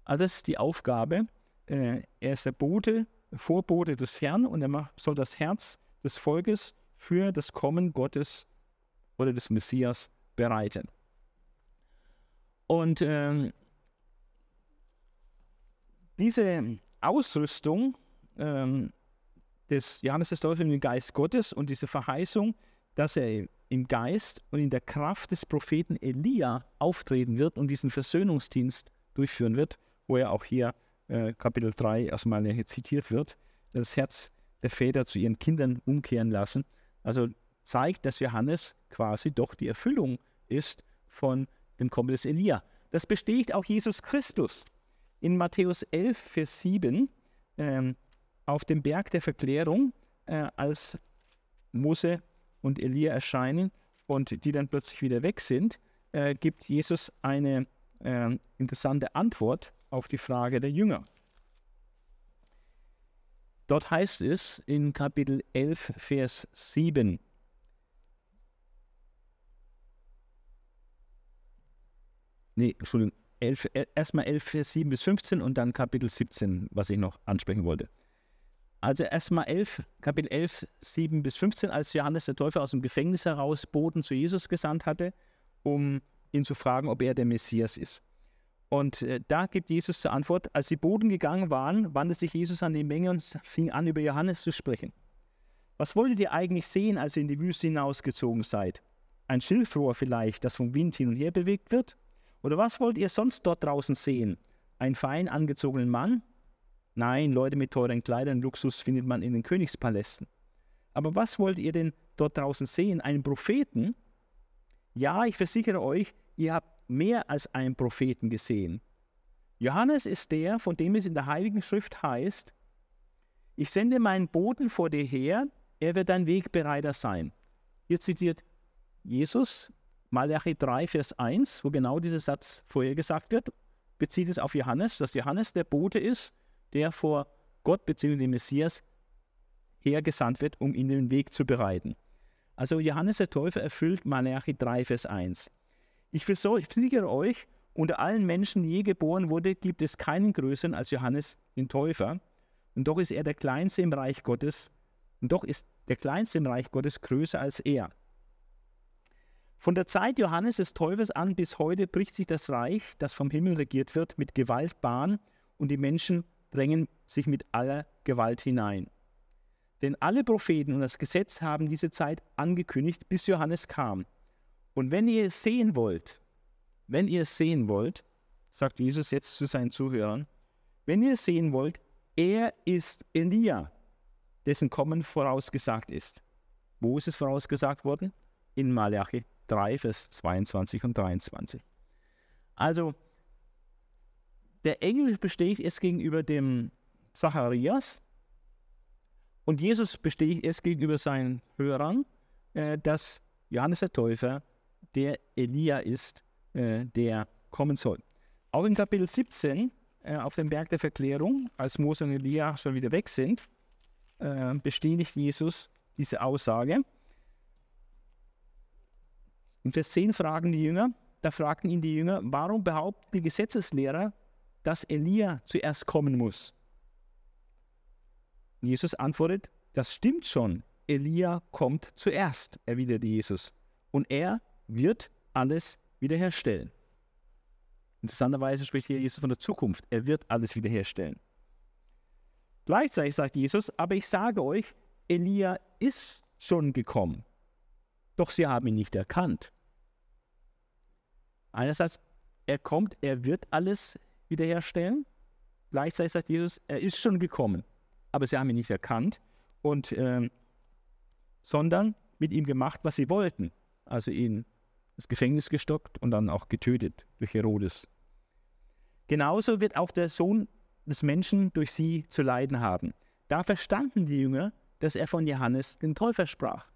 Also das ist die Aufgabe. Äh, er ist der Bote, Vorbote des Herrn und er soll das Herz des Volkes für das Kommen Gottes oder des Messias bereiten. Und ähm, diese Ausrüstung ähm, des Johannes des Täufers dem Geist Gottes und diese Verheißung, dass er im Geist und in der Kraft des Propheten Elia auftreten wird und diesen Versöhnungsdienst durchführen wird, wo er auch hier äh, Kapitel 3 erstmal zitiert wird, das Herz der Väter zu ihren Kindern umkehren lassen. Also zeigt, dass Johannes quasi doch die Erfüllung ist von dem Kommen des Elia. Das bestätigt auch Jesus Christus in Matthäus 11, Vers 7 äh, auf dem Berg der Verklärung, äh, als Mose und Elia erscheinen und die dann plötzlich wieder weg sind, äh, gibt Jesus eine äh, interessante Antwort auf die Frage der Jünger. Dort heißt es in Kapitel 11, Vers 7, nee, Entschuldigung, 11, erstmal 11, Vers 7 bis 15 und dann Kapitel 17, was ich noch ansprechen wollte. Also erstmal 11, Kapitel 11, 7 bis 15, als Johannes der Täufer aus dem Gefängnis heraus Boten zu Jesus gesandt hatte, um ihn zu fragen, ob er der Messias ist. Und äh, da gibt Jesus zur Antwort, als die Boden gegangen waren, wandte sich Jesus an die Menge und fing an, über Johannes zu sprechen. Was wolltet ihr eigentlich sehen, als ihr in die Wüste hinausgezogen seid? Ein Schilfrohr vielleicht, das vom Wind hin und her bewegt wird? Oder was wollt ihr sonst dort draußen sehen? Einen fein angezogenen Mann? Nein, Leute mit teuren Kleidern, Luxus findet man in den Königspalästen. Aber was wollt ihr denn dort draußen sehen? Einen Propheten? Ja, ich versichere euch, ihr habt mehr als einen Propheten gesehen. Johannes ist der, von dem es in der Heiligen Schrift heißt, ich sende meinen Boten vor dir her, er wird dein Wegbereiter sein. Hier zitiert Jesus Malachi 3, Vers 1, wo genau dieser Satz vorher gesagt wird, bezieht es auf Johannes, dass Johannes der Bote ist, der vor Gott bzw. dem Messias hergesandt wird, um ihnen den Weg zu bereiten. Also Johannes der Täufer erfüllt Malachi 3, Vers 1. Ich versichere euch, unter allen Menschen, die je geboren wurde, gibt es keinen größeren als Johannes den Täufer. Und doch ist er der Kleinste im Reich Gottes. Und doch ist der Kleinste im Reich Gottes größer als er. Von der Zeit Johannes des Täufers an bis heute bricht sich das Reich, das vom Himmel regiert wird, mit Gewalt Bahn und die Menschen drängen sich mit aller Gewalt hinein. Denn alle Propheten und das Gesetz haben diese Zeit angekündigt, bis Johannes kam. Und wenn ihr es sehen wollt, wenn ihr es sehen wollt, sagt Jesus jetzt zu seinen Zuhörern, wenn ihr es sehen wollt, er ist Elia, dessen Kommen vorausgesagt ist. Wo ist es vorausgesagt worden? In Malachi 3, Vers 22 und 23. Also, der Engel besteht es gegenüber dem Zacharias und Jesus besteht es gegenüber seinen Hörern, äh, dass Johannes der Täufer der Elia ist, äh, der kommen soll. Auch in Kapitel 17 äh, auf dem Berg der Verklärung, als Mose und Elia schon wieder weg sind, äh, bestätigt Jesus diese Aussage. In Vers 10 fragen die Jünger, da fragten ihn die Jünger, warum behaupten die Gesetzeslehrer, dass Elia zuerst kommen muss? Und Jesus antwortet, das stimmt schon, Elia kommt zuerst, erwiderte Jesus. Und er wird alles wiederherstellen. Interessanterweise spricht hier Jesus von der Zukunft. Er wird alles wiederherstellen. Gleichzeitig sagt Jesus, aber ich sage euch, Elia ist schon gekommen. Doch sie haben ihn nicht erkannt. Einerseits, er kommt, er wird alles wiederherstellen. Gleichzeitig sagt Jesus, er ist schon gekommen, aber sie haben ihn nicht erkannt, und, äh, sondern mit ihm gemacht, was sie wollten. Also ihn das Gefängnis gestockt und dann auch getötet durch Herodes. Genauso wird auch der Sohn des Menschen durch sie zu leiden haben. Da verstanden die Jünger, dass er von Johannes den Täufer sprach.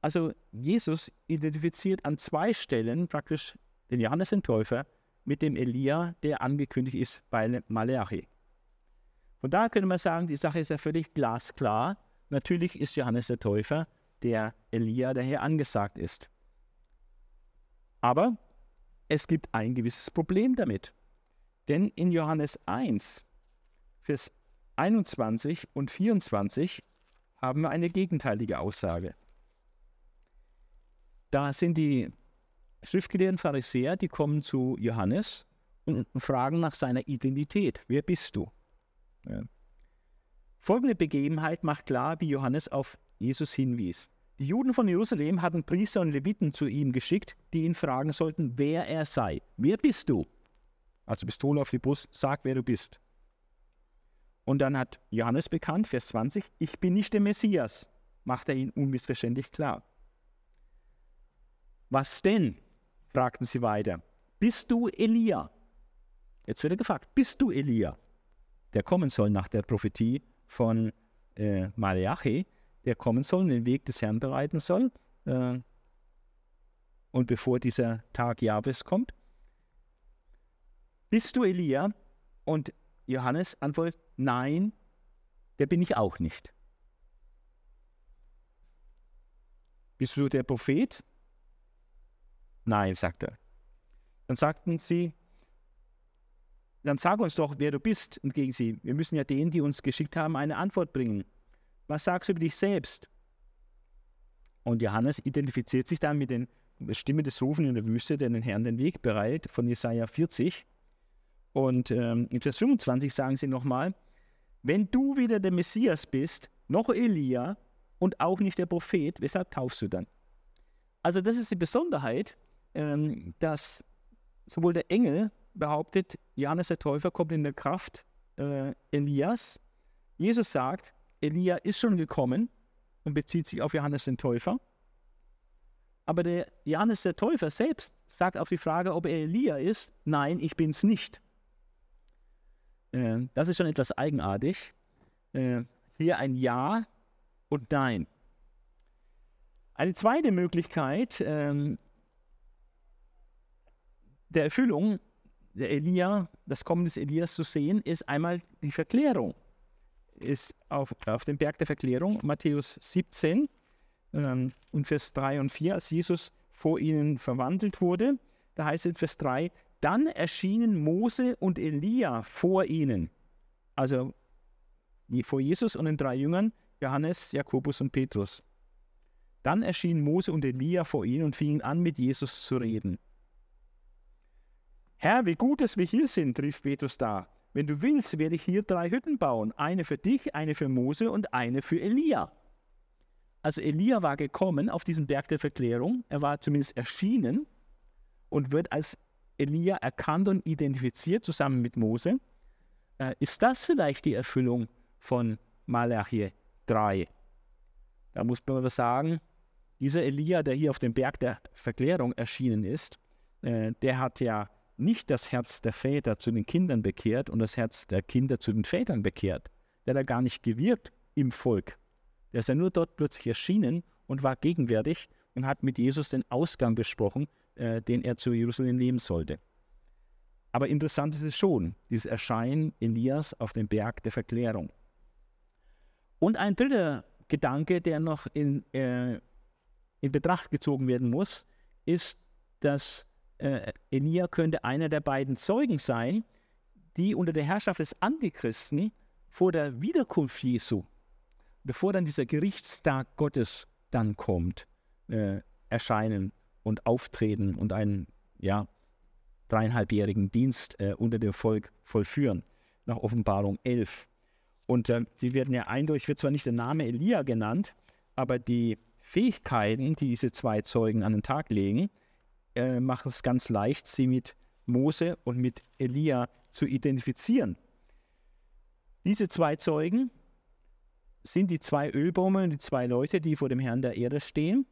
Also Jesus identifiziert an zwei Stellen praktisch den Johannes den Täufer mit dem Elia, der angekündigt ist bei Malachi. Von daher könnte man sagen, die Sache ist ja völlig glasklar. Natürlich ist Johannes der Täufer der Elia, der hier angesagt ist. Aber es gibt ein gewisses Problem damit. Denn in Johannes 1, Vers 21 und 24 haben wir eine gegenteilige Aussage. Da sind die schriftgelehrten Pharisäer, die kommen zu Johannes und fragen nach seiner Identität. Wer bist du? Ja. Folgende Begebenheit macht klar, wie Johannes auf Jesus hinwies. Die Juden von Jerusalem hatten Priester und Leviten zu ihm geschickt, die ihn fragen sollten, wer er sei. Wer bist du? Also Pistole auf die Brust, sag, wer du bist. Und dann hat Johannes bekannt, Vers 20, ich bin nicht der Messias, macht er ihn unmissverständlich klar. Was denn? fragten sie weiter. Bist du Elia? Jetzt wird er gefragt, bist du Elia, der kommen soll nach der Prophetie von äh, Malachi, der kommen soll und den Weg des Herrn bereiten soll? Äh, und bevor dieser Tag Jahwes kommt? Bist du Elia? Und Johannes antwortet, nein, der bin ich auch nicht. Bist du der Prophet? Nein, sagt er. Dann sagten sie, dann sag uns doch, wer du bist, entgegen sie. Wir müssen ja denen, die uns geschickt haben, eine Antwort bringen. Was sagst du über dich selbst? Und Johannes identifiziert sich dann mit der Stimme des Rufen in der Wüste, der den Herrn den Weg bereitet, von Jesaja 40. Und ähm, in Vers 25 sagen sie nochmal, wenn du wieder der Messias bist, noch Elia und auch nicht der Prophet, weshalb taufst du dann? Also das ist die Besonderheit, ähm, dass sowohl der Engel behauptet, Johannes der Täufer kommt in der Kraft äh, Elias. Jesus sagt, Elia ist schon gekommen und bezieht sich auf Johannes den Täufer. Aber der Johannes der Täufer selbst sagt auf die Frage, ob er Elia ist, nein, ich bin es nicht. Äh, das ist schon etwas eigenartig. Äh, hier ein Ja und Nein. Eine zweite Möglichkeit ähm, der Erfüllung der Elia, das Kommen des Elias zu sehen, ist einmal die Verklärung. Ist auf, auf dem Berg der Verklärung, Matthäus 17 ähm, und Vers 3 und 4, als Jesus vor ihnen verwandelt wurde, da heißt es in Vers 3, dann erschienen Mose und Elia vor ihnen. Also vor Jesus und den drei Jüngern, Johannes, Jakobus und Petrus. Dann erschienen Mose und Elia vor ihnen und fingen an, mit Jesus zu reden. Herr, wie gut, dass wir hier sind, rief Petrus da. Wenn du willst, werde ich hier drei Hütten bauen. Eine für dich, eine für Mose und eine für Elia. Also Elia war gekommen auf diesem Berg der Verklärung. Er war zumindest erschienen und wird als Elia erkannt und identifiziert zusammen mit Mose. Äh, ist das vielleicht die Erfüllung von Malachi 3? Da muss man aber sagen, dieser Elia, der hier auf dem Berg der Verklärung erschienen ist, äh, der hat ja nicht das Herz der Väter zu den Kindern bekehrt und das Herz der Kinder zu den Vätern bekehrt. Der hat gar nicht gewirkt im Volk. Der ist ja nur dort plötzlich erschienen und war gegenwärtig und hat mit Jesus den Ausgang besprochen, äh, den er zu Jerusalem nehmen sollte. Aber interessant ist es schon, dieses Erscheinen Elias auf dem Berg der Verklärung. Und ein dritter Gedanke, der noch in, äh, in Betracht gezogen werden muss, ist, dass äh, Elia könnte einer der beiden Zeugen sein, die unter der Herrschaft des Antichristen vor der Wiederkunft Jesu, bevor dann dieser Gerichtstag Gottes dann kommt, äh, erscheinen und auftreten und einen ja, dreieinhalbjährigen Dienst äh, unter dem Volk vollführen, nach Offenbarung 11. Und äh, sie werden ja eindeutig, wird zwar nicht der Name Elia genannt, aber die Fähigkeiten, die diese zwei Zeugen an den Tag legen, äh, machen es ganz leicht, sie mit Mose und mit Elia zu identifizieren. Diese zwei Zeugen sind die zwei Ölbäume und die zwei Leute, die vor dem Herrn der Erde stehen.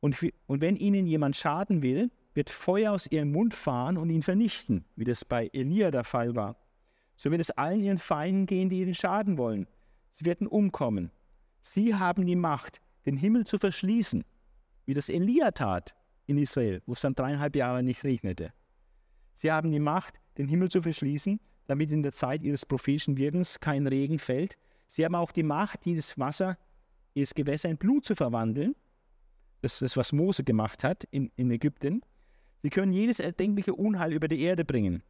Und, und wenn ihnen jemand schaden will, wird Feuer aus ihrem Mund fahren und ihn vernichten, wie das bei Elia der Fall war. So wird es allen ihren Feinden gehen, die ihnen schaden wollen. Sie werden umkommen. Sie haben die Macht, den Himmel zu verschließen, wie das Elia tat in Israel, wo es dann dreieinhalb Jahre nicht regnete. Sie haben die Macht, den Himmel zu verschließen, damit in der Zeit ihres prophetischen Wirkens kein Regen fällt. Sie haben auch die Macht, dieses Wasser, dieses Gewässer in Blut zu verwandeln. Das ist das, was Mose gemacht hat in, in Ägypten. Sie können jedes erdenkliche Unheil über die Erde bringen,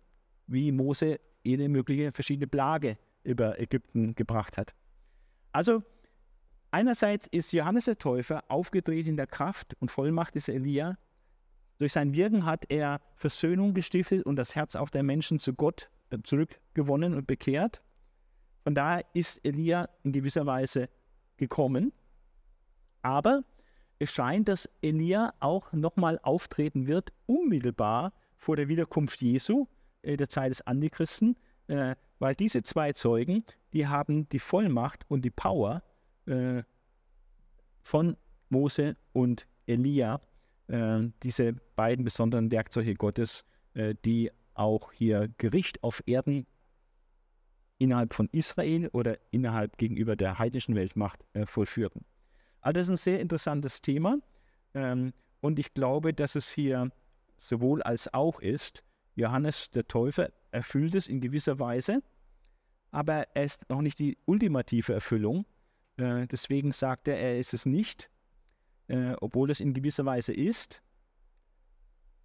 wie Mose jede mögliche verschiedene Plage über Ägypten gebracht hat. Also einerseits ist Johannes der Täufer aufgedreht in der Kraft und Vollmacht des Elia, durch sein Wirken hat er Versöhnung gestiftet und das Herz auch der Menschen zu Gott äh, zurückgewonnen und bekehrt. Von daher ist Elia in gewisser Weise gekommen. Aber es scheint, dass Elia auch nochmal auftreten wird, unmittelbar vor der Wiederkunft Jesu, äh, der Zeit des Antichristen, äh, weil diese zwei Zeugen, die haben die Vollmacht und die Power von Mose und Elia, diese beiden besonderen Werkzeuge Gottes, äh, die auch hier Gericht auf Erden innerhalb von Israel oder innerhalb gegenüber der heidnischen Weltmacht äh, vollführen. Also das ist ein sehr interessantes Thema ähm, und ich glaube, dass es hier sowohl als auch ist. Johannes der Täufer erfüllt es in gewisser Weise, aber er ist noch nicht die ultimative Erfüllung. Äh, deswegen sagt er, er ist es nicht, äh, obwohl es in gewisser Weise ist.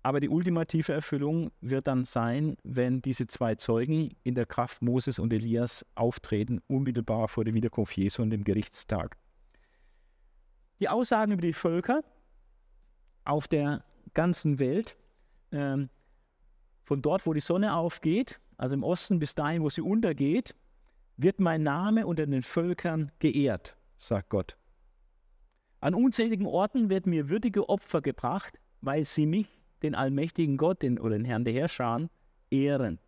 Aber die ultimative Erfüllung wird dann sein, wenn diese zwei Zeugen in der Kraft Moses und Elias auftreten, unmittelbar vor der Wiederkunft Jesu und dem Gerichtstag. Die Aussagen über die Völker auf der ganzen Welt, ähm, von dort, wo die Sonne aufgeht, also im Osten bis dahin, wo sie untergeht, wird mein Name unter den Völkern geehrt, sagt Gott. An unzähligen Orten wird mir würdige Opfer gebracht, weil sie mich den allmächtigen Gott den, oder den Herrn der Herrscher ehren.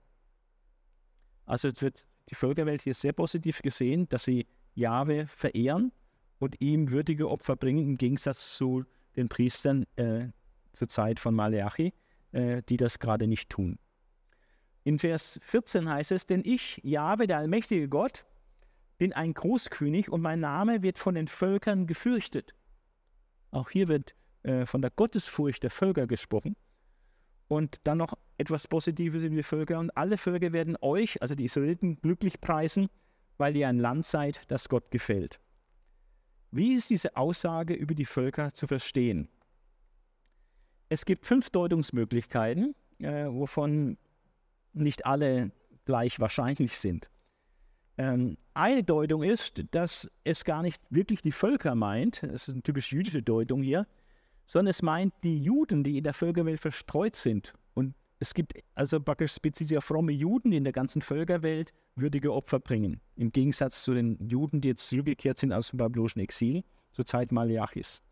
Also jetzt wird die Völkerwelt hier sehr positiv gesehen, dass sie Jahwe verehren und ihm würdige Opfer bringen, im Gegensatz zu den Priestern äh, zur Zeit von Maleachi, äh, die das gerade nicht tun. In Vers 14 heißt es, denn ich, Jahwe, der allmächtige Gott, bin ein Großkönig und mein Name wird von den Völkern gefürchtet. Auch hier wird äh, von der Gottesfurcht der Völker gesprochen. Und dann noch etwas Positives über die Völker. Und alle Völker werden euch, also die Israeliten, glücklich preisen, weil ihr ein Land seid, das Gott gefällt. Wie ist diese Aussage über die Völker zu verstehen? Es gibt fünf Deutungsmöglichkeiten, äh, wovon nicht alle gleich wahrscheinlich sind. Ähm, eine Deutung ist, dass es gar nicht wirklich die Völker meint, das ist eine typisch jüdische Deutung hier, sondern es meint die Juden, die in der Völkerwelt verstreut sind. Und es gibt also praktisch speziell fromme Juden, die in der ganzen Völkerwelt würdige Opfer bringen. Im Gegensatz zu den Juden, die jetzt zurückgekehrt sind aus dem babylonischen Exil zur Zeit Maleachis.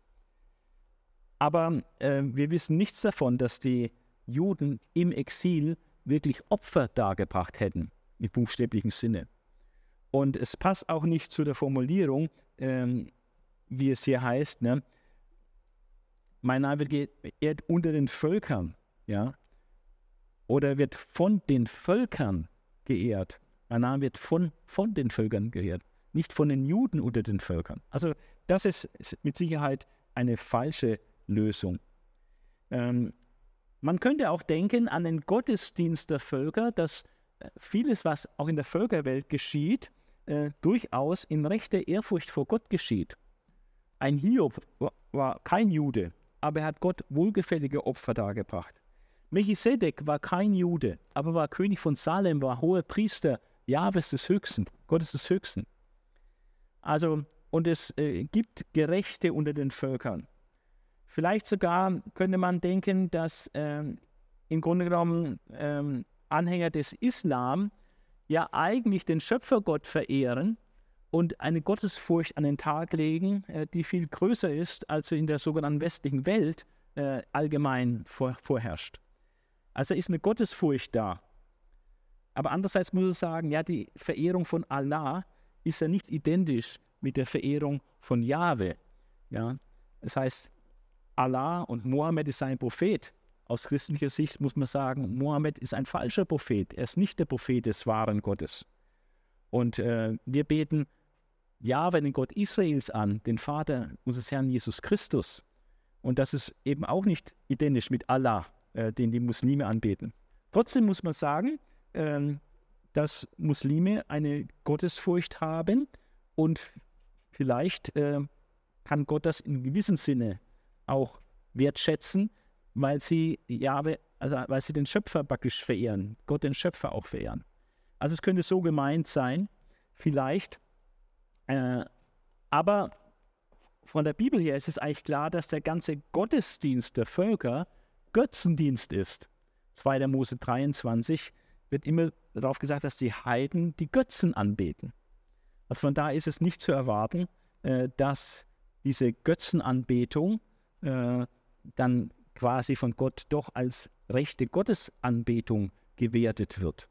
Aber äh, wir wissen nichts davon, dass die Juden im Exil wirklich Opfer dargebracht hätten, im buchstäblichen Sinne. Und es passt auch nicht zu der Formulierung, ähm, wie es hier heißt, ne? mein Name wird geehrt unter den Völkern, ja, oder wird von den Völkern geehrt. Mein Name wird von, von den Völkern geehrt, nicht von den Juden unter den Völkern. Also das ist mit Sicherheit eine falsche Lösung. Ähm, man könnte auch denken an den Gottesdienst der Völker, dass äh, vieles, was auch in der Völkerwelt geschieht, äh, durchaus in rechter Ehrfurcht vor Gott geschieht. Ein Hiob war, kein Jude, aber er hat Gott wohlgefällige Opfer dargebracht. Melchisedek war kein Jude, aber war König von Salem, war hoher Priester Jahwes des Höchsten, Gottes des Höchsten. Also, und es äh, gibt Gerechte unter den Völkern. Vielleicht sogar könnte man denken, dass ähm, im Grunde genommen ähm, Anhänger des Islam ja eigentlich den Schöpfergott verehren und eine Gottesfurcht an den Tag legen, äh, die viel größer ist, als in der sogenannten westlichen Welt äh, allgemein vor, vorherrscht. Also ist eine Gottesfurcht da. Aber andererseits muss man sagen, ja, die Verehrung von Allah ist ja nicht identisch mit der Verehrung von Jahwe. Ja? Das heißt, Allah und Mohammed ist sein Prophet. Aus christlicher Sicht muss man sagen, Mohammed ist ein falscher Prophet. Er ist nicht der Prophet des wahren Gottes. Und äh, wir beten Jahwe, den Gott Israels an, den Vater unseres Herrn Jesus Christus. Und das ist eben auch nicht identisch mit Allah, äh, den die Muslime anbeten. Trotzdem muss man sagen, äh, dass Muslime eine Gottesfurcht haben und vielleicht äh, kann Gott das in gewissem Sinne auch wertschätzen, weil sie Jahwe, also weil sie den Schöpfer praktisch verehren, Gott den Schöpfer auch verehren. Also es könnte so gemeint sein, vielleicht äh, aber von der Bibel her ist es eigentlich klar, dass der ganze Gottesdienst der Völker Götzendienst ist. 2. Mose 23 wird immer darauf gesagt, dass die Heiden die Götzen anbeten. Also von da ist es nicht zu erwarten, äh, dass diese Götzenanbetung äh, dann quasi von Gott doch als rechte Gottesanbetung gewertet wird.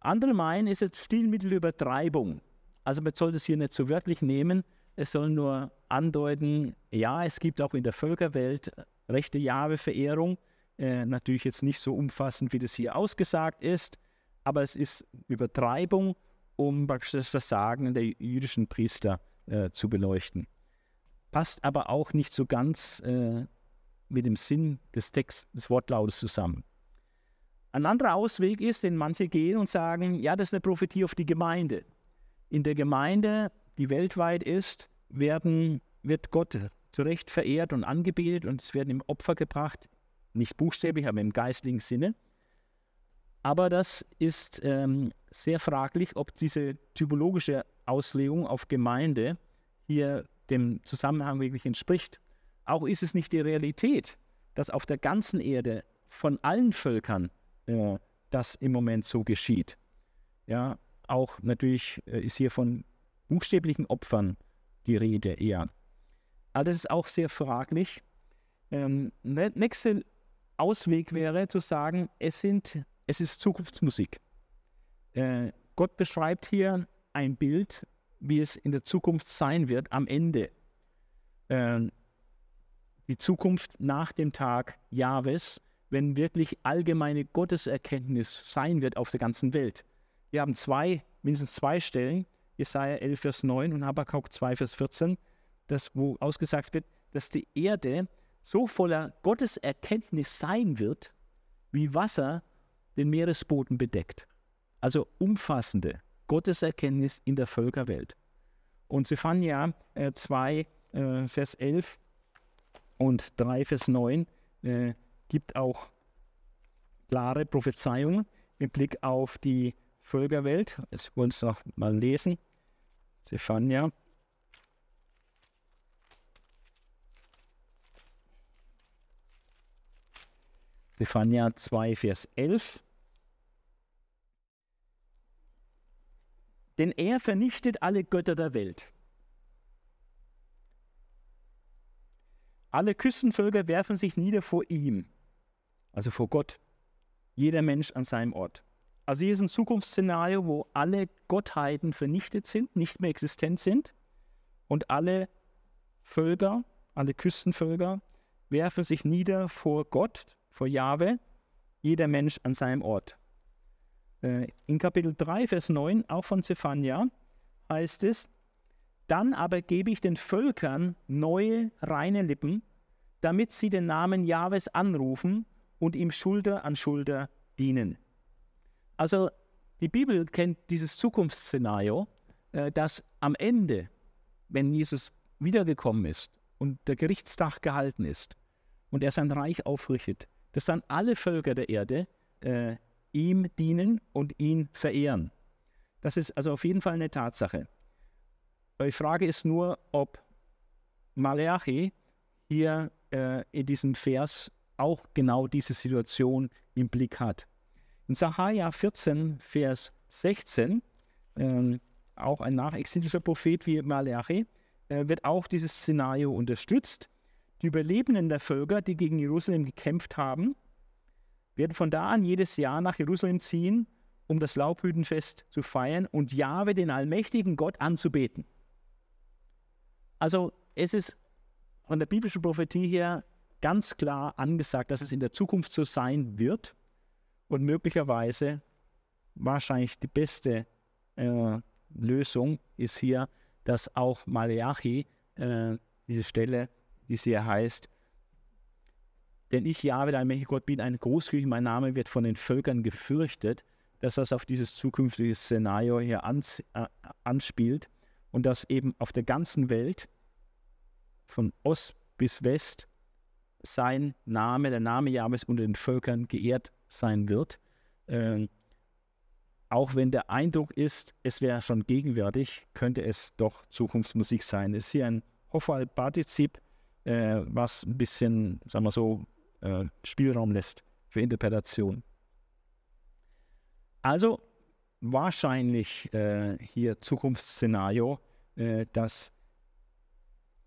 Andere meinen, es ist Stilmittelübertreibung. Also man soll das hier nicht so wörtlich nehmen. Es soll nur andeuten, ja, es gibt auch in der Völkerwelt rechte Jahwe-Verehrung, Äh, natürlich jetzt nicht so umfassend, wie das hier ausgesagt ist, aber es ist Übertreibung, um das Versagen der jüdischen Priester äh, zu beleuchten. Passt aber auch nicht so ganz äh, mit dem Sinn des Texts, des Wortlautes zusammen. Ein anderer Ausweg ist, den manche gehen und sagen, ja, das ist eine Prophetie auf die Gemeinde. In der Gemeinde, die weltweit ist, werden, wird Gott zu Recht verehrt und angebetet und es werden ihm Opfer gebracht, nicht buchstäblich, aber im geistlichen Sinne. Aber das ist ähm, sehr fraglich, ob diese typologische Auslegung auf Gemeinde hier dem Zusammenhang wirklich entspricht. Auch ist es nicht die Realität, dass auf der ganzen Erde von allen Völkern äh, das im Moment so geschieht. Ja, auch natürlich äh, ist hier von buchstäblichen Opfern die Rede eher. Aber das ist auch sehr fraglich. Ähm, ne, nächster Ausweg wäre zu sagen, es, sind, es ist Zukunftsmusik. Äh, Gott beschreibt hier ein Bild, wie es in der Zukunft sein wird, am Ende. Äh, die Zukunft nach dem Tag Jahwes, wenn wirklich allgemeine Gotteserkenntnis sein wird auf der ganzen Welt. Wir haben zwei, mindestens zwei Stellen, Jesaja 11, Vers 9 und Habakkuk 2, Vers 14, das, wo ausgesagt wird, dass die Erde so voller Gotteserkenntnis sein wird, wie Wasser den Meeresboden bedeckt. Also umfassende Gotteserkenntnis in der Völkerwelt. Und Zephania äh, 2, äh, Vers 11 und 3, Vers 9 äh, gibt auch klare Prophezeiungen im Blick auf die Völkerwelt. Jetzt wollen wir es noch mal lesen. Zephania. Zephania 2, Vers 11. Denn er vernichtet alle Götter der Welt. Alle Küstenvölker werfen sich nieder vor ihm, also vor Gott, jeder Mensch an seinem Ort. Also hier ist ein Zukunftsszenario, wo alle Gottheiten vernichtet sind, nicht mehr existent sind und alle Völker, alle Küstenvölker werfen sich nieder vor Gott, vor Jahwe, jeder Mensch an seinem Ort. Äh, in Kapitel 3, Vers 9, auch von Zephania, heißt es, dann aber gebe ich den Völkern neue, reine Lippen, damit sie den Namen Jahwes anrufen und ihm Schulter an Schulter dienen. Also die Bibel kennt dieses Zukunftsszenario, äh, dass am Ende, wenn Jesus wiedergekommen ist und der Gerichtstag gehalten ist und er sein Reich aufrichtet, dass dann alle Völker der Erde äh, ihm dienen und ihn verehren. Das ist also auf jeden Fall eine Tatsache. Die Frage ist nur, ob Malachi hier äh, in diesem Vers auch genau diese Situation im Blick hat. In Sacharja 14, Vers 16, äh, auch ein nachexilischer Prophet wie Malachi, äh, wird auch dieses Szenario unterstützt. Die Überlebenden der Völker, die gegen Jerusalem gekämpft haben, werden von da an jedes Jahr nach Jerusalem ziehen, um das Laubhütenfest zu feiern und Jahwe, den allmächtigen Gott, anzubeten. Also es ist von der biblischen Prophetie her ganz klar angesagt, dass es in der Zukunft so sein wird und möglicherweise wahrscheinlich die beste äh, Lösung ist hier, dass auch Malachi, äh, diese Stelle, die sie heißt, denn ich, Jahwe, dein mächtiger Gott, bin ein Großküche, mein Name wird von den Völkern gefürchtet, dass das auf dieses zukünftige Szenario hier ans, äh, anspielt und dass eben auf der ganzen Welt, von Ost bis West, sein Name, der Name Jahwes unter den Völkern geehrt sein wird. Ähm, auch wenn der Eindruck ist, es wäre schon gegenwärtig, könnte es doch Zukunftsmusik sein. Es ist hier ein Hofal-Partizip, äh, was ein bisschen, sagen wir so, äh, Spielraum lässt für Interpretation. Also wahrscheinlich äh, hier Zukunftsszenario, äh, das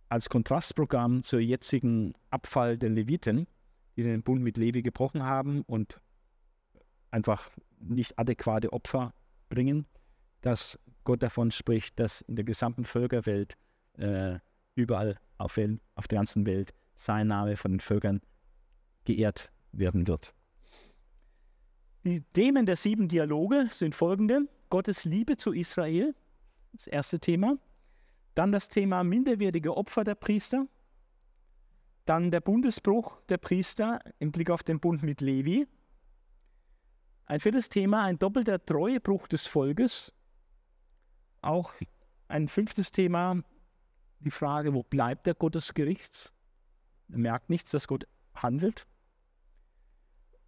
als Kontrastprogramm zur jetzigen Abfall der Leviten, die den Bund mit Levi gebrochen haben und einfach nicht adäquate Opfer bringen, dass Gott davon spricht, dass in der gesamten Völkerwelt äh, überall auf, auf der ganzen Welt sein Name von den Völkern geehrt werden wird. Die Themen der sieben Dialoge sind folgende. Gottes Liebe zu Israel, das erste Thema. Dann das Thema minderwertige Opfer der Priester. Dann der Bundesbruch der Priester im Blick auf den Bund mit Levi. Ein viertes Thema, ein doppelter Treuebruch des Volkes. Auch ein fünftes Thema, die Frage, wo bleibt der Gott des Gerichts? Er merkt nichts, dass Gott handelt.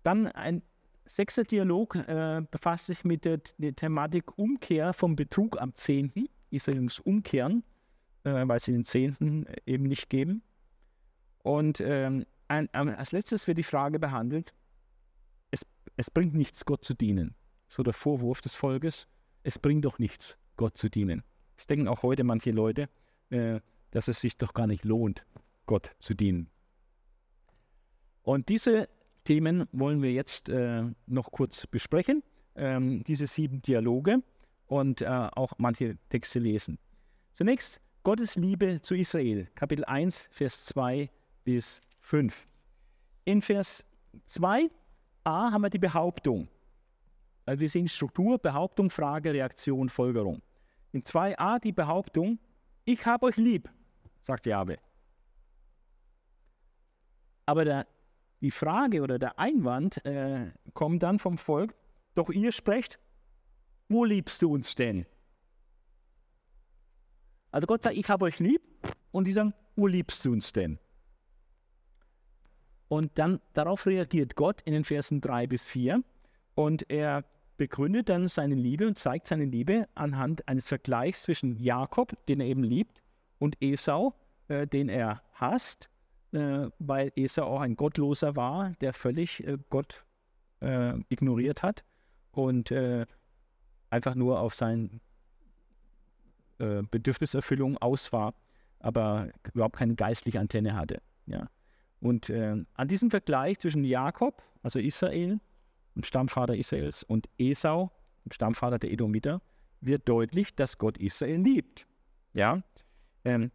Dann ein sechster Dialog äh, befasst sich mit der, der, Thematik Umkehr vom Betrug am Zehnten. Israel muss umkehren, äh, weil sie den Zehnten eben nicht geben. Und ähm, ein, als letztes wird die Frage behandelt, es, es bringt nichts, Gott zu dienen. So der Vorwurf des Volkes, es bringt doch nichts, Gott zu dienen. Das denken auch heute manche Leute, äh, dass es sich doch gar nicht lohnt, Gott zu dienen. Und diese Themen wollen wir jetzt äh, noch kurz besprechen, ähm, diese sieben Dialoge und äh, auch manche Texte lesen. Zunächst Gottes Liebe zu Israel, Kapitel 1, Vers 2 bis 5. In Vers 2a haben wir die Behauptung. Also wir sehen Struktur, Behauptung, Frage, Reaktion, Folgerung. In 2a die Behauptung, ich habe euch lieb, sagt Jahwe. Aber der, die Frage oder der Einwand äh, kommt dann vom Volk, doch ihr sprecht, wo liebst du uns denn? Also Gott sagt, ich habe euch lieb und die sagen, wo liebst du uns denn? Und dann darauf reagiert Gott in den Versen 3 bis 4 und er begründet dann seine Liebe und zeigt seine Liebe anhand eines Vergleichs zwischen Jakob, den er eben liebt, und Esau, äh, den er hasst, äh, weil Esau auch ein Gottloser war, der völlig äh, Gott äh, ignoriert hat und äh, einfach nur auf seine äh, Bedürfniserfüllung aus war, aber überhaupt keine geistliche Antenne hatte. Ja. Und äh, an diesem Vergleich zwischen Jakob, also Israel, dem Stammvater Israels, und Esau, dem Stammvater der Edomiter, wird deutlich, dass Gott Israel liebt. Ja? Ähm,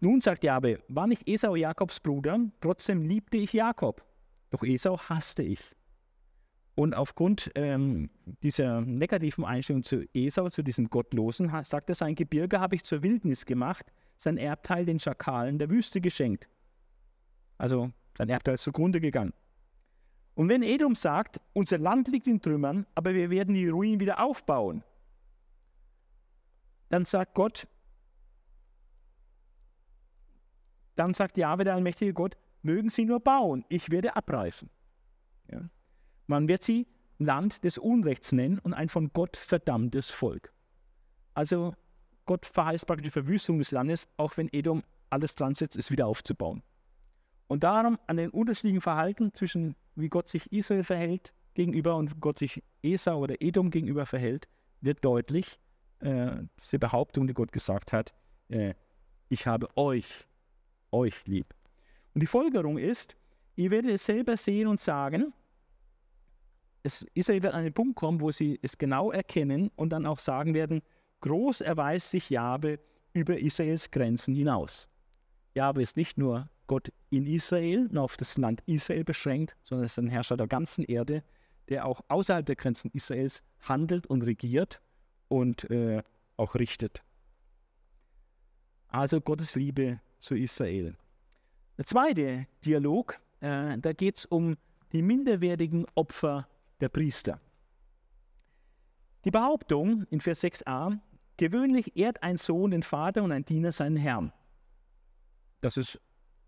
nun sagt Jabe, war nicht Esau Jakobs Bruder, trotzdem liebte ich Jakob, doch Esau hasste ich. Und aufgrund ähm, dieser negativen Einstellung zu Esau, zu diesem Gottlosen, sagt er, sein Gebirge habe ich zur Wildnis gemacht, sein Erbteil den Schakalen der Wüste geschenkt. Also sein Erbteil ist zugrunde gegangen. Und wenn Edom sagt, unser Land liegt in Trümmern, aber wir werden die Ruinen wieder aufbauen, dann sagt Gott, dann sagt Jahwe, der allmächtige Gott, mögen sie nur bauen, ich werde abreißen. Ja. Man wird sie Land des Unrechts nennen und ein von Gott verdammtes Volk. Also Gott verheißt praktisch die Verwüstung des Landes, auch wenn Edom alles dran setzt, es wieder aufzubauen. Und darum an den unterschiedlichen Verhalten zwischen wie Gott sich Israel verhält gegenüber und Gott sich Esau oder Edom gegenüber verhält, wird deutlich, äh, diese Behauptung, die Gott gesagt hat, äh, ich habe euch, euch lieb. Und die Folgerung ist, ihr werdet es selber sehen und sagen, es, Israel wird an den Punkt kommen, wo sie es genau erkennen und dann auch sagen werden, Groß erweist sich Jabe über Israels Grenzen hinaus. Jabe ist nicht nur Gott in Israel und auf das Land Israel beschränkt, sondern ist ein Herrscher der ganzen Erde, der auch außerhalb der Grenzen Israels handelt und regiert und äh, auch richtet. Also Gottes Liebe zu Israel. Der zweite Dialog, äh, da geht es um die minderwertigen Opfer der Priester. Die Behauptung in Vers 6a, Gewöhnlich ehrt ein Sohn den Vater und ein Diener seinen Herrn. Das ist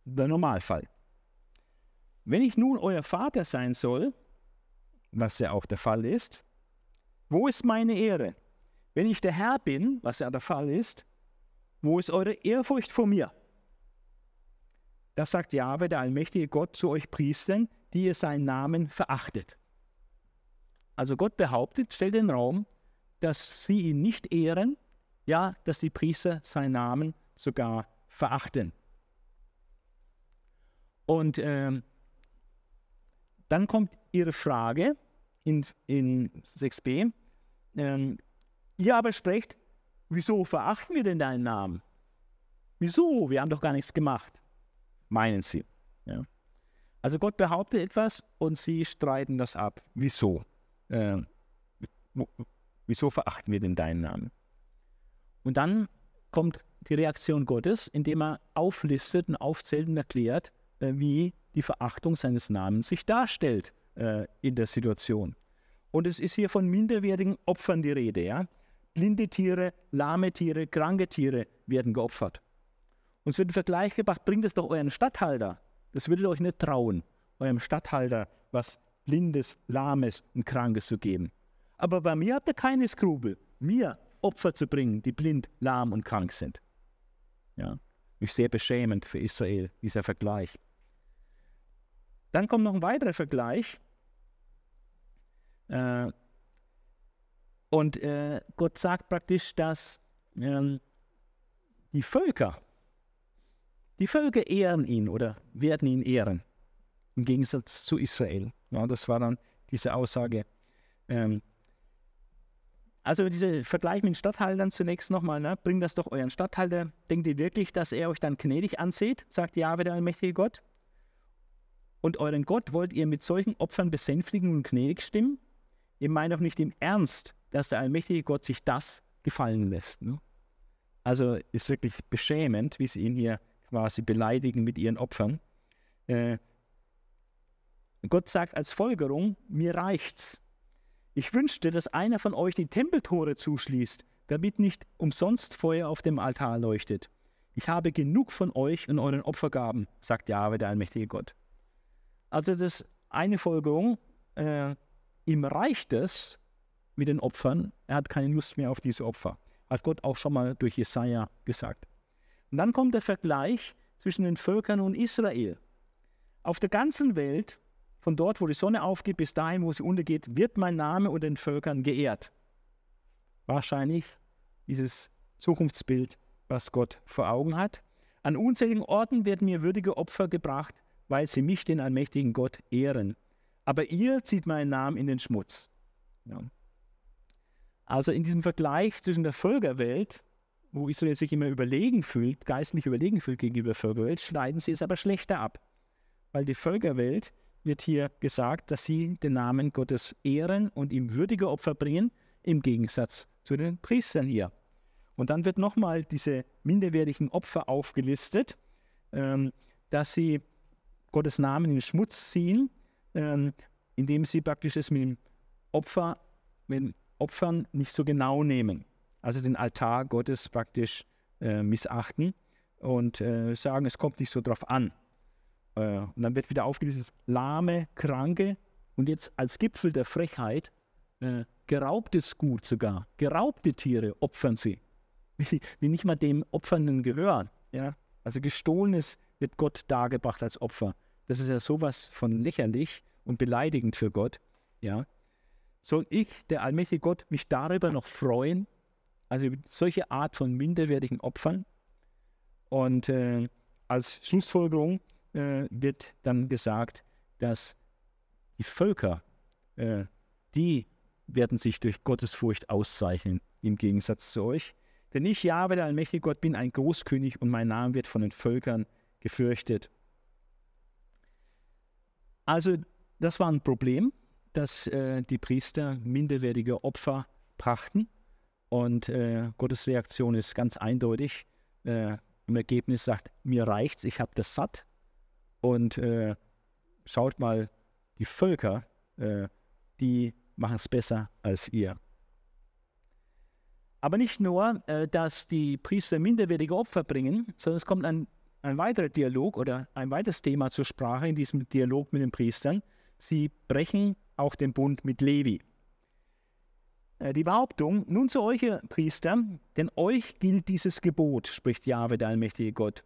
der Normalfall. Wenn ich nun euer Vater sein soll, was ja auch der Fall ist, wo ist meine Ehre? Wenn ich der Herr bin, was ja der Fall ist, wo ist eure Ehrfurcht vor mir? Das sagt Jahwe, der allmächtige Gott, zu euch Priestern, die ihr seinen Namen verachtet. Also Gott behauptet, stellt den Raum, dass sie ihn nicht ehren, ja, dass die Priester seinen Namen sogar verachten. Und ähm, dann kommt ihre Frage in, in 6b. Ähm, ihr aber sprecht, wieso verachten wir denn deinen Namen? Wieso? Wir haben doch gar nichts gemacht, meinen sie. Ja. Also Gott behauptet etwas und sie streiten das ab. Wieso? Äh, wieso verachten wir denn deinen Namen? Und dann kommt die Reaktion Gottes, indem er auflistet und aufzählt und erklärt, äh, wie die Verachtung seines Namens sich darstellt äh, in der Situation. Und es ist hier von minderwertigen Opfern die Rede. Ja? Blinde Tiere, lahme Tiere, kranke Tiere werden geopfert. Und es wird ein Vergleich gebracht, bringt es doch euren Statthalter. Das würdet ihr euch nicht trauen, eurem Statthalter was Blindes, Lahmes und Krankes zu geben. Aber bei mir habt ihr keine Skrupel, mir Opfer zu bringen, die blind, lahm und krank sind. Ja, ist sehr beschämend für Israel, dieser Vergleich. Dann kommt noch ein weiterer Vergleich. Äh, und äh, Gott sagt praktisch, dass ähm, die Völker, die Völker ehren ihn oder werden ihn ehren, im Gegensatz zu Israel. Ja, das war dann diese Aussage. Ähm, also dieser Vergleich mit den Stadthaltern zunächst nochmal, ne? bringt das doch euren Stadthalter. Denkt ihr wirklich, dass er euch dann gnädig ansieht, sagt Jahwe, der allmächtige Gott? Und euren Gott wollt ihr mit solchen Opfern besänftigen und gnädig stimmen? Ihr meint doch nicht im Ernst, dass der allmächtige Gott sich das gefallen lässt. Ne? Also ist wirklich beschämend, wie sie ihn hier quasi beleidigen mit ihren Opfern. Äh, Gott sagt als Folgerung, mir reicht's. Ich wünschte, dass einer von euch die Tempeltore zuschließt, damit nicht umsonst Feuer auf dem Altar leuchtet. Ich habe genug von euch und euren Opfergaben, sagt Jahwe, der allmächtige Gott. Also das eine Folgerung, äh, ihm reicht es mit den Opfern, er hat keine Lust mehr auf diese Opfer. Hat Gott auch schon mal durch Jesaja gesagt. Und dann kommt der Vergleich zwischen den Völkern und Israel. Auf der ganzen Welt von dort, wo die Sonne aufgeht, bis dahin, wo sie untergeht, wird mein Name unter den Völkern geehrt. Wahrscheinlich dieses Zukunftsbild, was Gott vor Augen hat. An unzähligen Orten werden mir würdige Opfer gebracht, weil sie mich, den allmächtigen Gott, ehren. Aber ihr zieht meinen Namen in den Schmutz. Ja. Also in diesem Vergleich zwischen der Völkerwelt, wo Israel sich immer überlegen fühlt, geistlich überlegen fühlt gegenüber der Völkerwelt, schneiden sie es aber schlechter ab. Weil die Völkerwelt wird hier gesagt, dass sie den Namen Gottes ehren und ihm würdige Opfer bringen, im Gegensatz zu den Priestern hier. Und dann wird nochmal diese minderwertigen Opfer aufgelistet, ähm, dass sie Gottes Namen in den Schmutz ziehen, ähm, indem sie praktisch es mit dem Opfer, mit den Opfern nicht so genau nehmen. Also den Altar Gottes praktisch äh, missachten und äh, sagen, es kommt nicht so drauf an. Äh, und dann wird wieder aufgelistet, lahme, kranke und jetzt als Gipfel der Frechheit äh, geraubtes Gut sogar. Geraubte Tiere opfern sie, die, die nicht mal dem Opfernden gehören. Ja? Also gestohlenes wird Gott dargebracht als Opfer. Das ist ja sowas von lächerlich und beleidigend für Gott. Ja? Soll ich, der allmächtige Gott, mich darüber noch freuen? Also solche Art von minderwertigen Opfern. Und äh, als Schlussfolgerung äh, wird dann gesagt, dass die Völker, äh, die werden sich durch Gottesfurcht auszeichnen, im Gegensatz zu euch. Denn ich, Jahwe, der allmächtige Gott, bin ein Großkönig und mein Name wird von den Völkern gefürchtet. Also, das war ein Problem, dass äh, die Priester minderwertige Opfer brachten. Und äh, Gottes Reaktion ist ganz eindeutig. Äh, Im Ergebnis sagt, mir reicht's, ich habe das satt. Und äh, schaut mal, die Völker, äh, die machen es besser als ihr. Aber nicht nur, äh, dass die Priester minderwertige Opfer bringen, sondern es kommt ein, ein weiterer Dialog oder ein weiteres Thema zur Sprache in diesem Dialog mit den Priestern. Sie brechen auch den Bund mit Levi. Äh, die Behauptung, nun zu euch, Priester, denn euch gilt dieses Gebot, spricht Jahwe, der allmächtige Gott.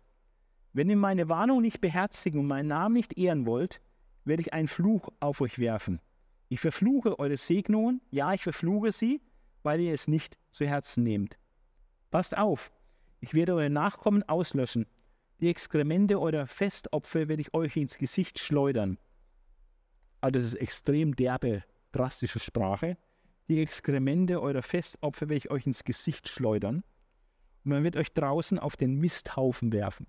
Wenn ihr meine Warnung nicht beherzigen und meinen Namen nicht ehren wollt, werde ich einen Fluch auf euch werfen. Ich verfluche eure Segnungen, ja, ich verfluche sie, weil ihr es nicht zu Herzen nehmt. Passt auf, ich werde eure Nachkommen auslöschen. Die Exkremente eurer Festopfer werde ich euch ins Gesicht schleudern. Also das ist extrem derbe, drastische Sprache. Die Exkremente eurer Festopfer werde ich euch ins Gesicht schleudern. Und man wird euch draußen auf den Misthaufen werfen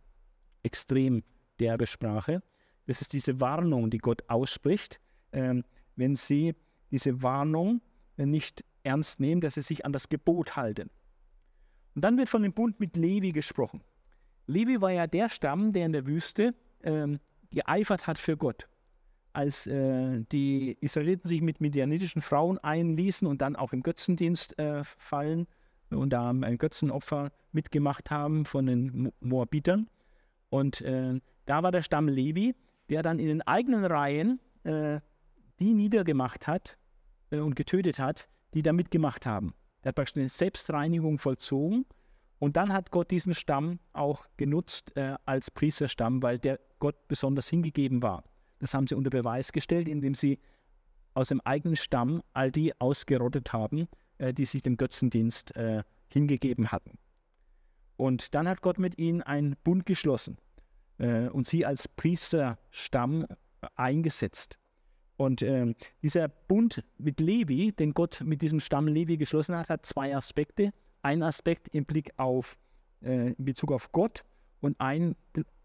extrem derbe Sprache. Das ist diese Warnung, die Gott ausspricht, ähm, wenn sie diese Warnung nicht ernst nehmen, dass sie sich an das Gebot halten. Und dann wird von dem Bund mit Levi gesprochen. Levi war ja der Stamm, der in der Wüste ähm, geeifert hat für Gott. Als äh, die Israeliten sich mit medianitischen Frauen einließen und dann auch im Götzendienst äh, fallen und da ein Götzenopfer mitgemacht haben von den Moabitern. Und äh, da war der Stamm Levi, der dann in den eigenen Reihen äh, die niedergemacht hat äh, und getötet hat, die da mitgemacht haben. Er hat praktisch eine Selbstreinigung vollzogen und dann hat Gott diesen Stamm auch genutzt äh, als Priesterstamm, weil der Gott besonders hingegeben war. Das haben sie unter Beweis gestellt, indem sie aus dem eigenen Stamm all die ausgerottet haben, äh, die sich dem Götzendienst äh, hingegeben hatten. Und dann hat Gott mit ihnen einen Bund geschlossen äh, und sie als Priesterstamm eingesetzt. Und äh, dieser Bund mit Levi, den Gott mit diesem Stamm Levi geschlossen hat, hat zwei Aspekte. Ein Aspekt im Blick auf, äh, in Bezug auf Gott und ein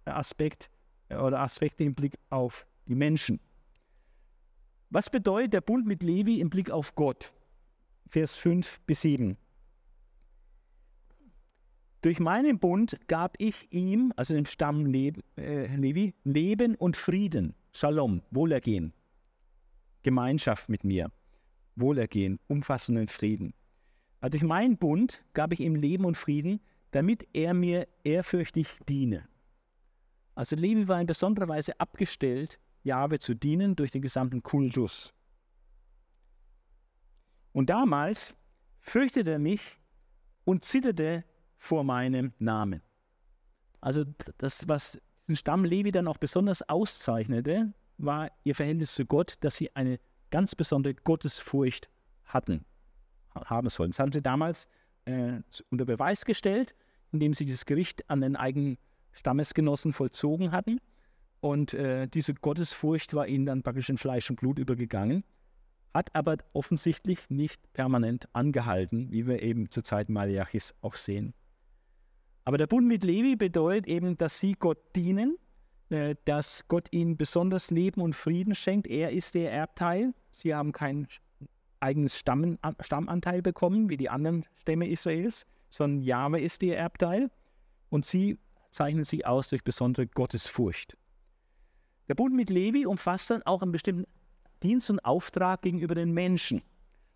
Aspekt äh, oder Aspekte im Blick auf die Menschen. Was bedeutet der Bund mit Levi im Blick auf Gott? Vers 5 bis 7. Durch meinen Bund gab ich ihm, also dem Stamm Levi, äh, Leben und Frieden, Shalom, Wohlergehen. Gemeinschaft mit mir, Wohlergehen, umfassenden Frieden. Also durch meinen Bund gab ich ihm Leben und Frieden, damit er mir ehrfürchtig diene. Also Levi war in besonderer Weise abgestellt, Jahwe zu dienen durch den gesamten Kultus. Und damals fürchtete er mich und zitterte vor meinem Namen. Also das, was den Stamm Levi dann auch besonders auszeichnete, war ihr Verhältnis zu Gott, dass sie eine ganz besondere Gottesfurcht hatten, haben sollen. Das haben sie damals äh, unter Beweis gestellt, indem sie dieses Gericht an den eigenen Stammesgenossen vollzogen hatten. Und äh, diese Gottesfurcht war ihnen dann praktisch in Fleisch und Blut übergegangen, hat aber offensichtlich nicht permanent angehalten, wie wir eben zur Zeit Maliachis auch sehen. Aber der Bund mit Levi bedeutet eben, dass sie Gott dienen äh, dass Gott ihnen besonders Leben und Frieden schenkt. Er ist der Erbteil. Sie haben kein eigenes Stammen, Stammanteil bekommen, wie die anderen Stämme Israels, sondern Jahwe ist ihr Erbteil. Und sie zeichnen sich aus durch besondere Gottesfurcht. Der Bund mit Levi umfasst dann auch einen bestimmten Dienst und Auftrag gegenüber den Menschen.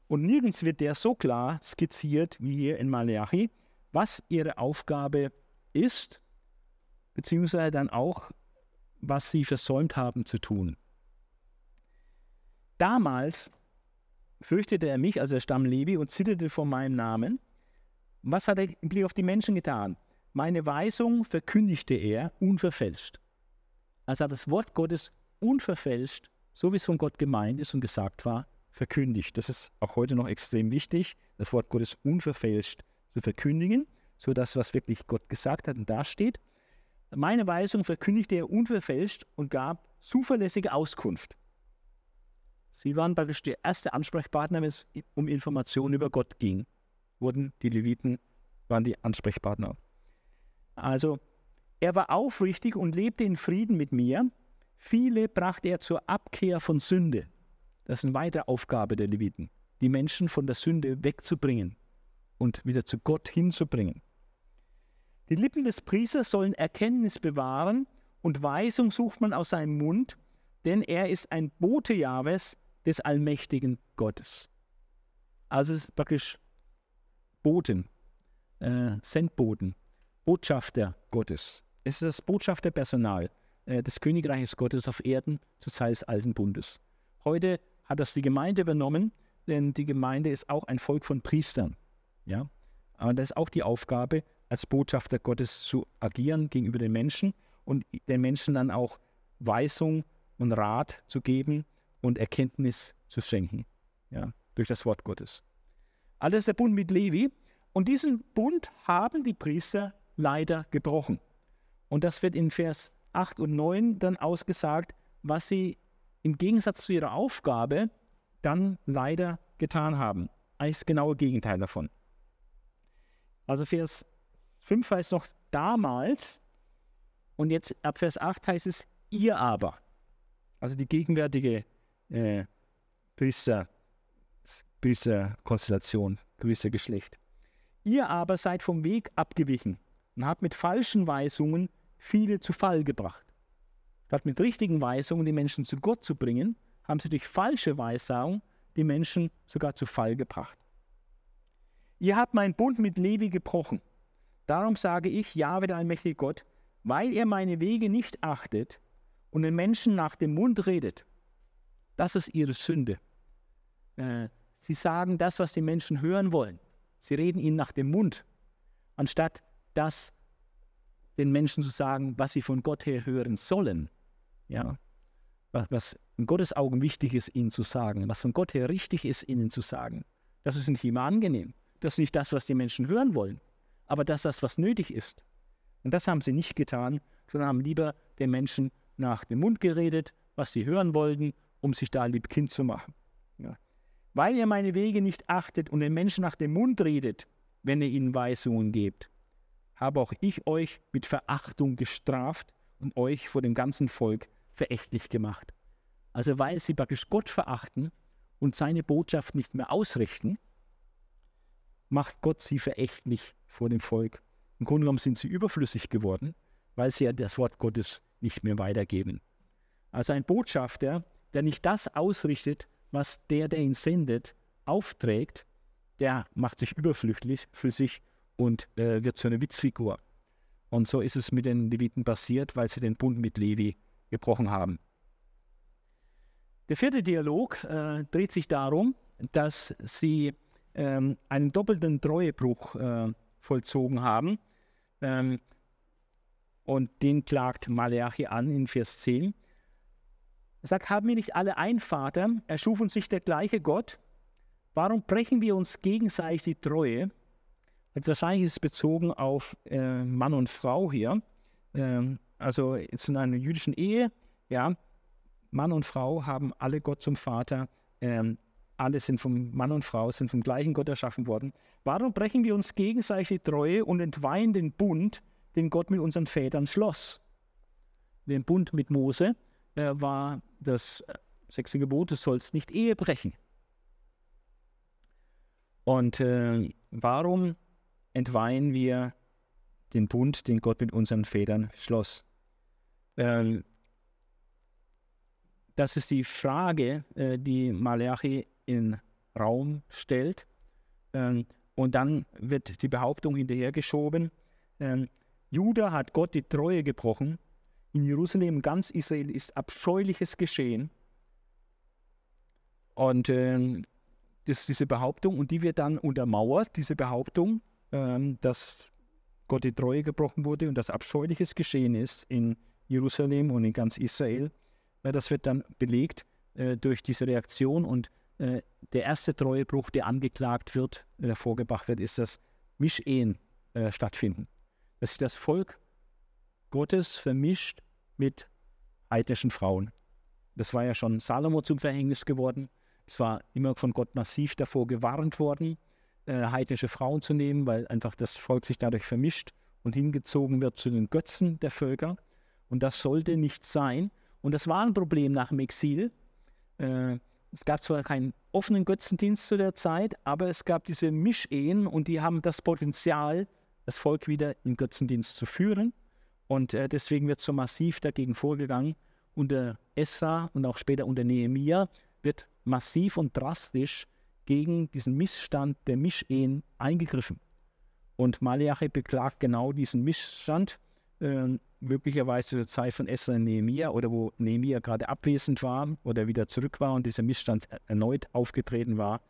Und nirgends wird der so klar skizziert wie hier in Malachi, was ihre Aufgabe ist, beziehungsweise dann auch, was sie versäumt haben zu tun. Damals fürchtete er mich, also der Stamm Levi, und zitterte vor meinem Namen. Was hat er im Blick auf die Menschen getan? Meine Weisung verkündigte er unverfälscht. Also hat das Wort Gottes unverfälscht, so wie es von Gott gemeint ist und gesagt war, verkündigt. Das ist auch heute noch extrem wichtig, das Wort Gottes unverfälscht zu verkündigen, so dass was wirklich Gott gesagt hat und dasteht. Meine Weisung verkündigte er unverfälscht und gab zuverlässige Auskunft. Sie waren praktisch der erste Ansprechpartner, wenn es um Informationen über Gott ging. Wurden die Leviten, waren die Ansprechpartner. Also, er war aufrichtig und lebte in Frieden mit mir. Viele brachte er zur Abkehr von Sünde. Das ist eine weitere Aufgabe der Leviten, die Menschen von der Sünde wegzubringen und wieder zu Gott hinzubringen. Die Lippen des Priesters sollen Erkenntnis bewahren und Weisung sucht man aus seinem Mund, denn er ist ein Bote Jahwes, des allmächtigen Gottes. Also es ist praktisch Boten, äh, Sendboten, Botschafter Gottes. Es ist das Botschafterpersonal äh, des Königreiches Gottes auf Erden zur Zeit des Alten Bundes. Heute hat das die Gemeinde übernommen, denn die Gemeinde ist auch ein Volk von Priestern. Ja? Aber das ist auch die Aufgabe, als Botschafter Gottes zu agieren gegenüber den Menschen und den Menschen dann auch Weisung und Rat zu geben und Erkenntnis zu schenken, ja, durch das Wort Gottes. Alles der Bund mit Levi. Und diesen Bund haben die Priester leider gebrochen. Und das wird in Vers 8 und 9 dann ausgesagt, was sie im Gegensatz zu ihrer Aufgabe dann leider getan haben. Eigentlich das genaue Gegenteil davon. Also Vers 5 heißt noch damals und jetzt ab Vers 8 heißt es ihr aber. Also die gegenwärtige äh, Priester, Priesterkonstellation, Priestergeschlecht. Ihr aber seid vom Weg abgewichen und habt mit falschen Weisungen viele zu Fall gebracht. Statt mit richtigen Weisungen die Menschen zu Gott zu bringen, haben sie durch falsche Weissagung die Menschen sogar zu Fall gebracht. Ihr habt meinen Bund mit Levi gebrochen. Darum sage ich, Jahwe, der allmächtige Gott, weil ihr meine Wege nicht achtet und den Menschen nach dem Mund redet. Das ist ihre Sünde. Äh, sie sagen das, was die Menschen hören wollen. Sie reden ihnen nach dem Mund, anstatt das den Menschen zu sagen, was sie von Gott her hören sollen. Ja, was, was in Gottes Augen wichtig ist, ihnen zu sagen, was von Gott her richtig ist, ihnen zu sagen. Das ist nicht immer angenehm. Das ist nicht das, was die Menschen hören wollen, aber das ist das, was nötig ist. Und das haben sie nicht getan, sondern haben lieber den Menschen nach dem Mund geredet, was sie hören wollten, um sich da lieb Kind zu machen. Ja. Weil ihr meine Wege nicht achtet und den Menschen nach dem Mund redet, wenn ihr ihnen Weisungen gebt, habe auch ich euch mit Verachtung gestraft und euch vor dem ganzen Volk verächtlich gemacht. Also weil sie praktisch Gott verachten und seine Botschaft nicht mehr ausrichten, macht Gott sie verächtlich vor dem Volk. Im Grunde genommen sind sie überflüssig geworden, weil sie ja das Wort Gottes nicht mehr weitergeben. Also ein Botschafter, der nicht das ausrichtet, was der, der ihn sendet, aufträgt, der macht sich überflüssig für sich und äh, wird zu einer Witzfigur. Und so ist es mit den Leviten passiert, weil sie den Bund mit Levi gebrochen haben. Der vierte Dialog äh, dreht sich darum, dass sie ähm, einen doppelten Treuebruch äh, vollzogen haben. Ähm, und den klagt Maleachi an in Vers 10. Er sagt, haben wir nicht alle einen Vater? Erschuf uns nicht der gleiche Gott? Warum brechen wir uns gegenseitig die Treue? Also wahrscheinlich ist es bezogen auf äh, Mann und Frau hier. Ähm, also jetzt in einer jüdischen Ehe, ja, Mann und Frau haben alle Gott zum Vater. Ähm, alle sind vom Mann und Frau, sind vom gleichen Gott erschaffen worden. Warum brechen wir uns gegenseitig die Treue und entweihen den Bund, den Gott mit unseren Vätern schloss? Den Bund mit Mose äh, war das äh, sechste Gebot, du sollst nicht Ehe brechen. Und äh, warum entweihen wir den Bund, den Gott mit unseren Vätern schloss? Ähm, das ist die Frage, äh, die Malachi in Raum stellt. Ähm, und dann wird die Behauptung hinterhergeschoben, ähm, Juda hat Gott die Treue gebrochen, in Jerusalem, ganz Israel ist abscheuliches geschehen. Und ähm, das diese Behauptung, und die wird dann untermauert, diese Behauptung, ähm, dass Gott die Treue gebrochen wurde und dass abscheuliches geschehen ist in Jerusalem und in ganz Israel. Äh, das wird dann belegt äh, durch diese Reaktion und äh, der erste Treuebruch, der angeklagt wird, der vorgebracht wird, ist, dass Mischehen äh, stattfinden. Dass sich das Volk Gottes vermischt mit heidnischen Frauen. Das war ja schon Salomo zum Verhängnis geworden. Es war immer von Gott massiv davor gewarnt worden, äh, heidnische Frauen zu nehmen, weil einfach das Volk sich dadurch vermischt und hingezogen wird zu den Götzen der Völker. Und das sollte nicht sein. Und das war ein Problem nach dem Exil. Äh, es gab zwar keinen offenen Götzendienst zu der Zeit, aber es gab diese Mischehen und die haben das Potenzial, das Volk wieder in Götzendienst zu führen. Und äh, deswegen wird so massiv dagegen vorgegangen. Unter Esra und auch später unter Nehemia wird massiv und drastisch gegen diesen Missstand der Mischehen eingegriffen. Und Malachi beklagt genau diesen Missstand äh, möglicherweise zur Zeit von Esra und Nehemiah oder wo Nehemiah gerade abwesend war oder wieder zurück war und dieser Missstand erneut aufgetreten war.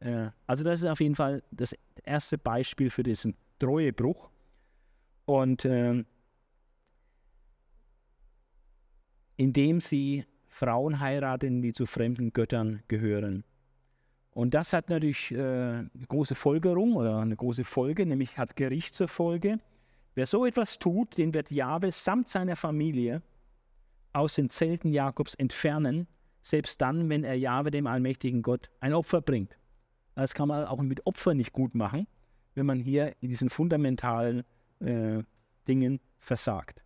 Äh, also das ist auf jeden Fall das erste Beispiel für diesen Treuebruch. Und äh, indem sie Frauen heiraten, die zu fremden Göttern gehören. Und das hat natürlich äh, eine große Folgerung oder eine große Folge, nämlich hat Gericht zur Folge. Wer so etwas tut, den wird Jahwe samt seiner Familie aus den Zelten Jakobs entfernen, selbst dann, wenn er Jahwe, dem allmächtigen Gott, ein Opfer bringt. Das kann man auch mit Opfern nicht gut machen, wenn man hier in diesen fundamentalen äh, Dingen versagt.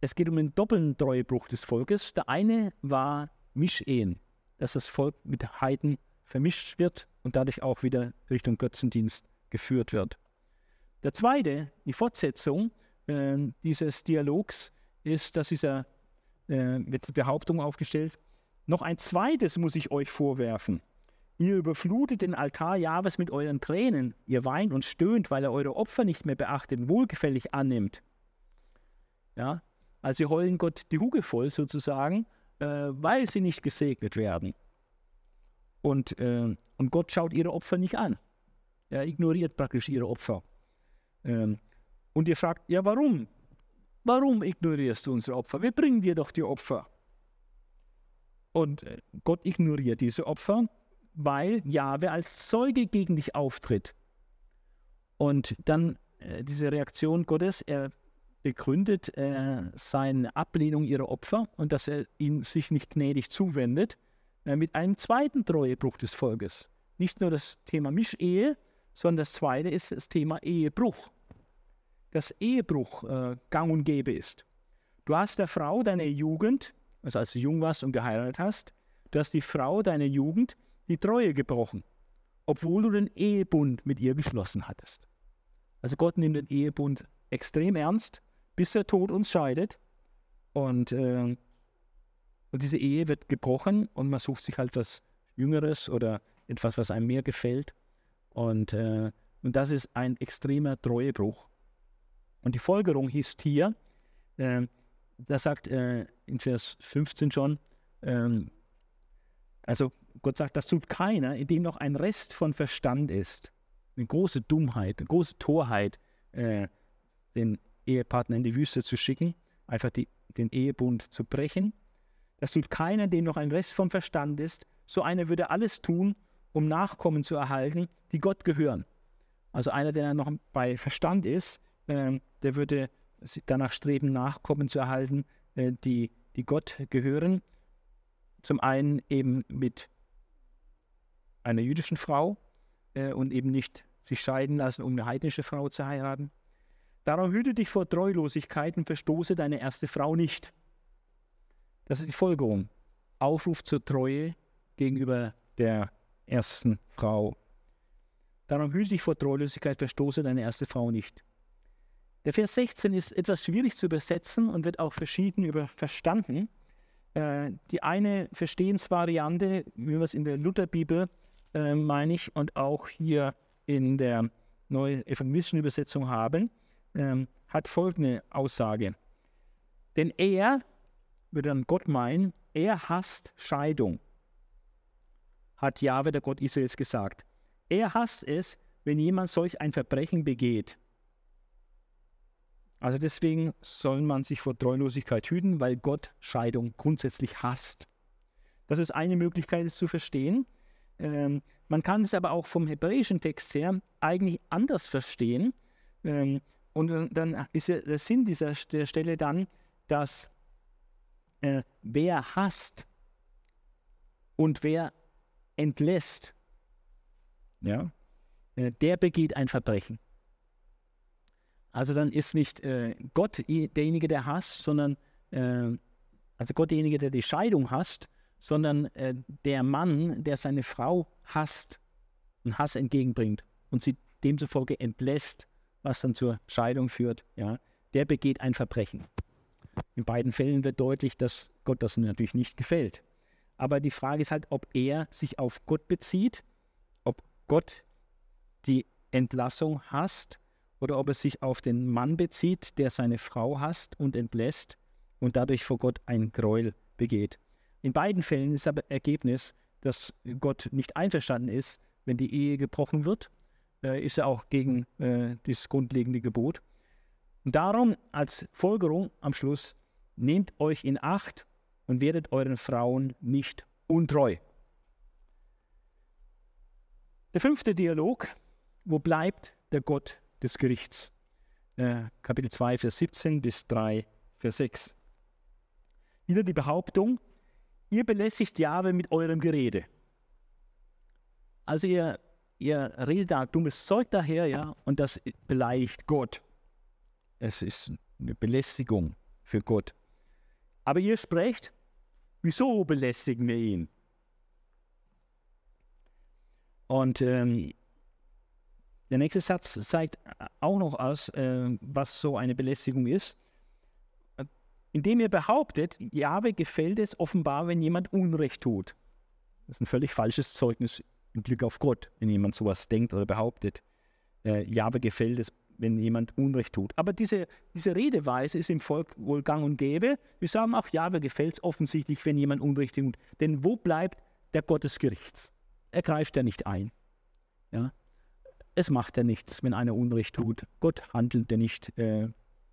es geht um den doppelten Treuebruch des Volkes. Der eine war Mischehen, dass das Volk mit Heiden vermischt wird und dadurch auch wieder Richtung Götzendienst geführt wird. Der zweite, die Fortsetzung äh, dieses Dialogs, ist, dass dieser, äh, wird die Behauptung aufgestellt, noch ein zweites muss ich euch vorwerfen. Ihr überflutet den Altar Jahres mit euren Tränen. Ihr weint und stöhnt, weil er eure Opfer nicht mehr beachtet und wohlgefällig annimmt. Ja, also sie heulen Gott die Huge voll sozusagen, äh, weil sie nicht gesegnet werden. Und, äh, und Gott schaut ihre Opfer nicht an. Er ignoriert praktisch ihre Opfer. Ähm, und ihr fragt, ja warum? Warum ignorierst du unsere Opfer? Wir bringen dir doch die Opfer. Und äh, Gott ignoriert diese Opfer, weil Jahwe als Zeuge gegen dich auftritt. Und dann äh, diese Reaktion Gottes, er begründet äh, seine Ablehnung ihrer Opfer und dass er ihnen sich nicht gnädig zuwendet, äh, mit einem zweiten Treuebruch des Volkes. Nicht nur das Thema Mischehe, sondern das zweite ist das Thema Ehebruch. Dass Ehebruch äh, gang und gäbe ist. Du hast der Frau deine Jugend, also als du jung warst und geheiratet hast, du hast die Frau deiner Jugend die Treue gebrochen, obwohl du den Ehebund mit ihr geschlossen hattest. Also Gott nimmt den Ehebund extrem ernst, bis der Tod uns scheidet. Und, äh, und diese Ehe wird gebrochen und man sucht sich halt was Jüngeres oder etwas, was einem mehr gefällt. Und, äh, und das ist ein extremer Treuebruch. Und die Folgerung hieß hier, äh, da sagt äh, in Vers 15 schon, ähm, also Gott sagt, das tut keiner, in dem noch ein Rest von Verstand ist. Eine große Dummheit, eine große Torheit, äh, den Ehepartner in die Wüste zu schicken, einfach die, den Ehebund zu brechen. Das tut keiner, dem noch ein Rest vom Verstand ist. So einer würde alles tun, um Nachkommen zu erhalten, die Gott gehören. Also einer, der noch bei Verstand ist, äh, der würde danach streben, Nachkommen zu erhalten, äh, die, die Gott gehören. Zum einen eben mit einer jüdischen Frau äh, und eben nicht sich scheiden lassen, um eine heidnische Frau zu heiraten. Darum hüte dich vor Treulosigkeit und verstoße deine erste Frau nicht. Das ist die Folgerung. Aufruf zur Treue gegenüber der ersten Frau. Darum hüte dich vor Treulosigkeit, verstoße deine erste Frau nicht. Der Vers 16 ist etwas schwierig zu übersetzen und wird auch verschieden über verstanden. Äh, die eine Verstehensvariante, wie wir es in der Lutherbibel, äh, meine ich, und auch hier in der neuen evangelistischen Übersetzung haben, ähm, hat folgende Aussage. Denn er, würde dann Gott meinen, er hasst Scheidung, hat Jahwe, der Gott Israels, gesagt. Er hasst es, wenn jemand solch ein Verbrechen begeht. Also deswegen soll man sich vor Treulosigkeit hüten, weil Gott Scheidung grundsätzlich hasst. Das ist eine Möglichkeit, es zu verstehen. Ähm, man kann es aber auch vom hebräischen Text her eigentlich anders verstehen. Ähm, und dann ist ja der Sinn dieser der Stelle dann, dass äh, wer hasst und wer entlässt, ja, äh, der begeht ein Verbrechen. Also dann ist nicht äh, Gott derjenige, der hasst, sondern äh, also Gott derjenige, der die Scheidung hasst, sondern äh, der Mann, der seine Frau hasst und Hass entgegenbringt und sie demzufolge entlässt was dann zur Scheidung führt, ja, der begeht ein Verbrechen. In beiden Fällen wird deutlich, dass Gott das natürlich nicht gefällt. Aber die Frage ist halt, ob er sich auf Gott bezieht, ob Gott die Entlassung hasst oder ob er sich auf den Mann bezieht, der seine Frau hasst und entlässt und dadurch vor Gott ein Gräuel begeht. In beiden Fällen ist aber Ergebnis, dass Gott nicht einverstanden ist, wenn die Ehe gebrochen wird äh, ist er auch gegen äh, das grundlegende Gebot. Und darum als Folgerung am Schluss, nehmt euch in Acht und werdet euren Frauen nicht untreu. Der fünfte Dialog, wo bleibt der Gott des Gerichts? Äh, Kapitel 2, Vers 17 bis 3, Vers 6. Wieder die Behauptung, ihr belästigt Jahwe mit eurem Gerede. Also ihr ihr redet da dummes Zeug daher, ja, und das beleidigt Gott. Es ist eine Belästigung für Gott. Aber ihr sprecht, wieso belästigen wir ihn? Und ähm, der nächste Satz zeigt auch noch aus, äh, was so eine Belästigung ist. Indem ihr behauptet, Jahwe gefällt es offenbar, wenn jemand Unrecht tut. Das ist ein völlig falsches Zeugnis im Blick auf Gott, wenn jemand sowas denkt oder behauptet. Äh, Jahwe gefällt es, wenn jemand Unrecht tut. Aber diese, diese Redeweise ist im Volk wohl gang und gäbe. Wir sagen auch, Jahwe gefällt es offensichtlich, wenn jemand Unrecht tut. Denn wo bleibt der Gott des Gerichts? Er greift ja nicht ein. Ja? Es macht ja nichts, wenn einer Unrecht tut. Gott handelt ja nicht. Äh,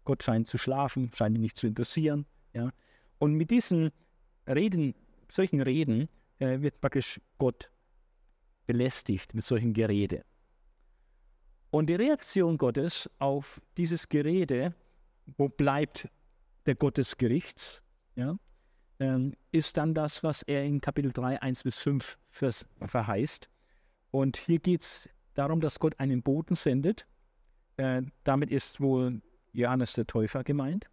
Gott scheint zu schlafen, scheint ihn nicht zu interessieren. Ja? Und mit diesen Reden, solchen Reden, äh, wird praktisch Gott belästigt mit solchen Gerede. Und die Reaktion Gottes auf dieses Gerede, wo bleibt der Gott des Gerichts, ja, ähm, ist dann das, was er in Kapitel 3, 1 bis 5 verheißt. Und hier geht es darum, dass Gott einen Boten sendet. Äh, damit ist wohl Johannes der Täufer gemeint.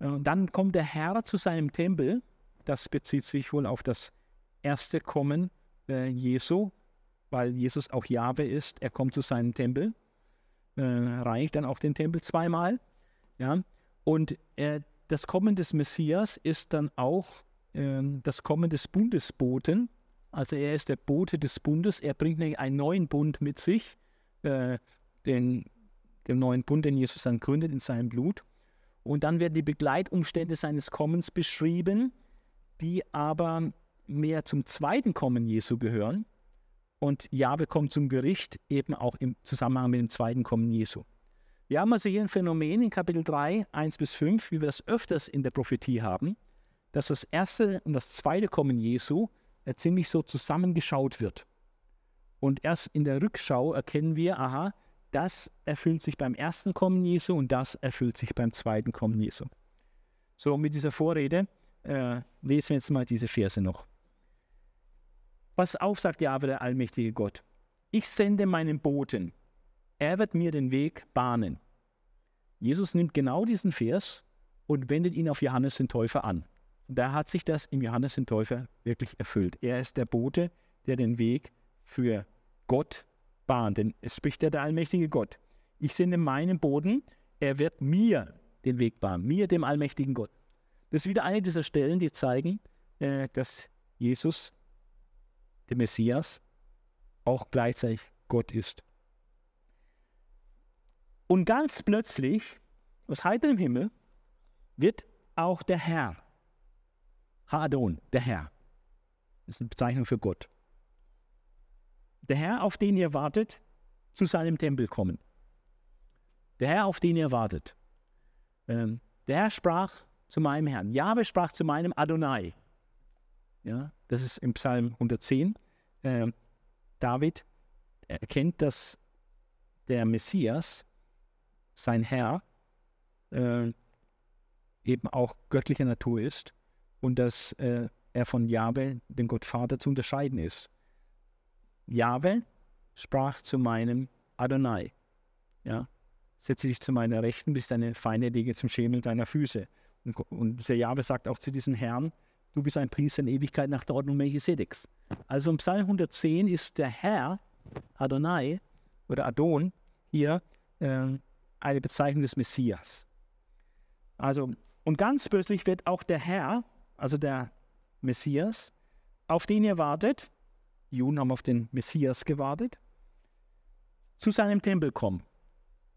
Äh, und dann kommt der Herr zu seinem Tempel. Das bezieht sich wohl auf das erste Kommen äh, Jesu, weil Jesus auch Jahwe ist. Er kommt zu seinem Tempel, äh, reinigt dann auch den Tempel zweimal. Ja? Und äh, das Kommen des Messias ist dann auch ähm, das Kommen des Bundesboten. Also er ist der Bote des Bundes. Er bringt einen neuen Bund mit sich, äh, den, den neuen Bund, den Jesus dann gründet in seinem Blut. Und dann werden die Begleitumstände seines Kommens beschrieben, die aber mehr zum zweiten Kommen Jesu gehören. Und Jahwe kommt zum Gericht eben auch im Zusammenhang mit dem zweiten Kommen Jesu. Wir haben also hier ein Phänomen in Kapitel 3, 1 bis 5, wie wir das öfters in der Prophetie haben, dass das erste und das zweite Kommen Jesu äh, ziemlich so zusammengeschaut wird. Und erst in der Rückschau erkennen wir, aha, das erfüllt sich beim ersten Kommen Jesu und das erfüllt sich beim zweiten Kommen Jesu. So, mit dieser Vorrede äh, lesen wir jetzt mal diese Verse noch. Pass auf, sagt Jahwe, der allmächtige Gott. Ich sende meinen Boten. Er wird mir den Weg bahnen. Jesus nimmt genau diesen Vers und wendet ihn auf Johannes den Täufer an. Da hat sich das im Johannes den Täufer wirklich erfüllt. Er ist der Bote, der den Weg für Gott bahnt. Denn es spricht ja der allmächtige Gott. Ich sende meinen Boden, er wird mir den Weg bahnen, mir, dem allmächtigen Gott. Das ist wieder eine dieser Stellen, die zeigen, äh, dass Jesus der Messias, auch gleichzeitig Gott ist. Und ganz plötzlich, aus heiterem Himmel, wird auch der Herr, Hadon, der Herr, das ist eine Bezeichnung für Gott, der Herr, auf den ihr wartet, zu seinem Tempel kommen. Der Herr, auf den ihr wartet. Ähm, der Herr sprach zu meinem Herrn. Jahwe sprach zu meinem Adonai. Ja, das ist im Psalm 110. Äh, David erkennt, dass der Messias, sein Herr, äh, eben auch göttlicher Natur ist und dass äh, er von Jahwe, dem Gottvater, zu unterscheiden ist. Jahwe sprach zu meinem Adonai. Ja, setze dich zu meiner Rechten, bis deine Feinde liegen zum Schemel deiner Füße. Und, und dieser Jahwe sagt auch zu diesem Herrn, du bist ein Priester in Ewigkeit nach der Ordnung Melchisedeks. Also im Psalm 110 ist der Herr, Adonai oder Adon, hier äh, eine Bezeichnung des Messias. Also, und ganz plötzlich wird auch der Herr, also der Messias, auf den ihr wartet, Juden haben auf den Messias gewartet, zu seinem Tempel kommen.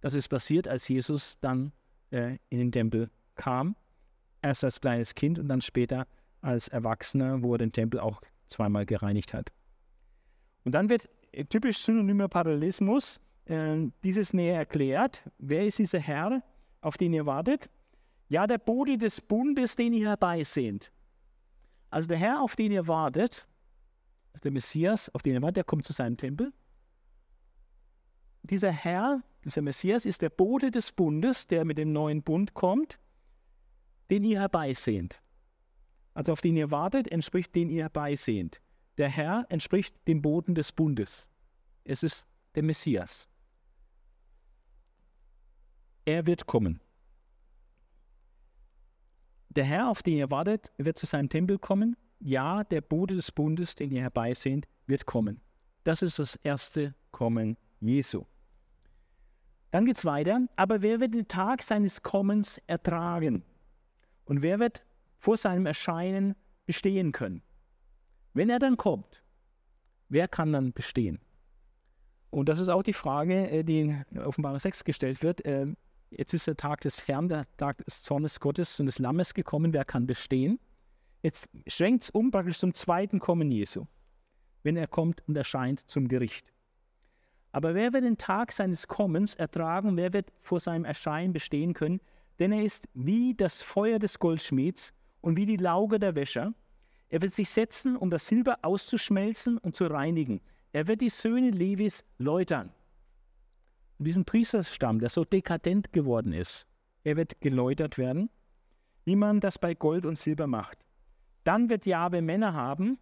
Das ist passiert, als Jesus dann äh, in den Tempel kam, erst als kleines Kind und dann später als Erwachsener, wo er den Tempel auch zweimal gereinigt hat. Und dann wird äh, typisch synonymer Parallelismus äh, dieses näher erklärt. Wer ist dieser Herr, auf den ihr wartet? Ja, der Bote des Bundes, den ihr herbeisehnt. Also der Herr, auf den ihr wartet, der Messias, auf den ihr wartet, der kommt zu seinem Tempel. Dieser Herr, dieser Messias ist der Bote des Bundes, der mit dem neuen Bund kommt, den ihr herbeisehnt also auf den ihr wartet, entspricht den ihr herbeisehnt. Der Herr entspricht dem Boden des Bundes. Es ist der Messias. Er wird kommen. der Herr, auf den ihr wartet, wird zu seinem Tempel kommen. Ja, der Bote des Bundes, den ihr herbeisehnt, wird kommen. Das ist das erste Kommen Jesu. Dann geht es weiter. Aber wer wird den Tag seines Kommens ertragen? Und wer wird vor seinem Erscheinen bestehen können? Wenn er dann kommt, wer kann dann bestehen? Und das ist auch die Frage, äh, die in Offenbarung 6 gestellt wird. Ähm, jetzt ist der Tag des Herrn, der Tag des Zornes Gottes und des Lammes gekommen. Wer kann bestehen? Jetzt schwenkt es um praktisch zum zweiten Kommen Jesu, wenn er kommt und erscheint zum Gericht. Aber wer wird den Tag seines Kommens ertragen? Wer wird vor seinem Erscheinen bestehen können? Denn er ist wie das Feuer des Goldschmieds und wie die Lauge der Wäscher. Er wird sich setzen, um das Silber auszuschmelzen und zu reinigen. Er wird die Söhne Levis läutern. Und diesen Priesterstamm, der so dekadent geworden ist, er wird geläutert werden, wie man das bei Gold und Silber macht. Dann wird Jahwe Männer haben,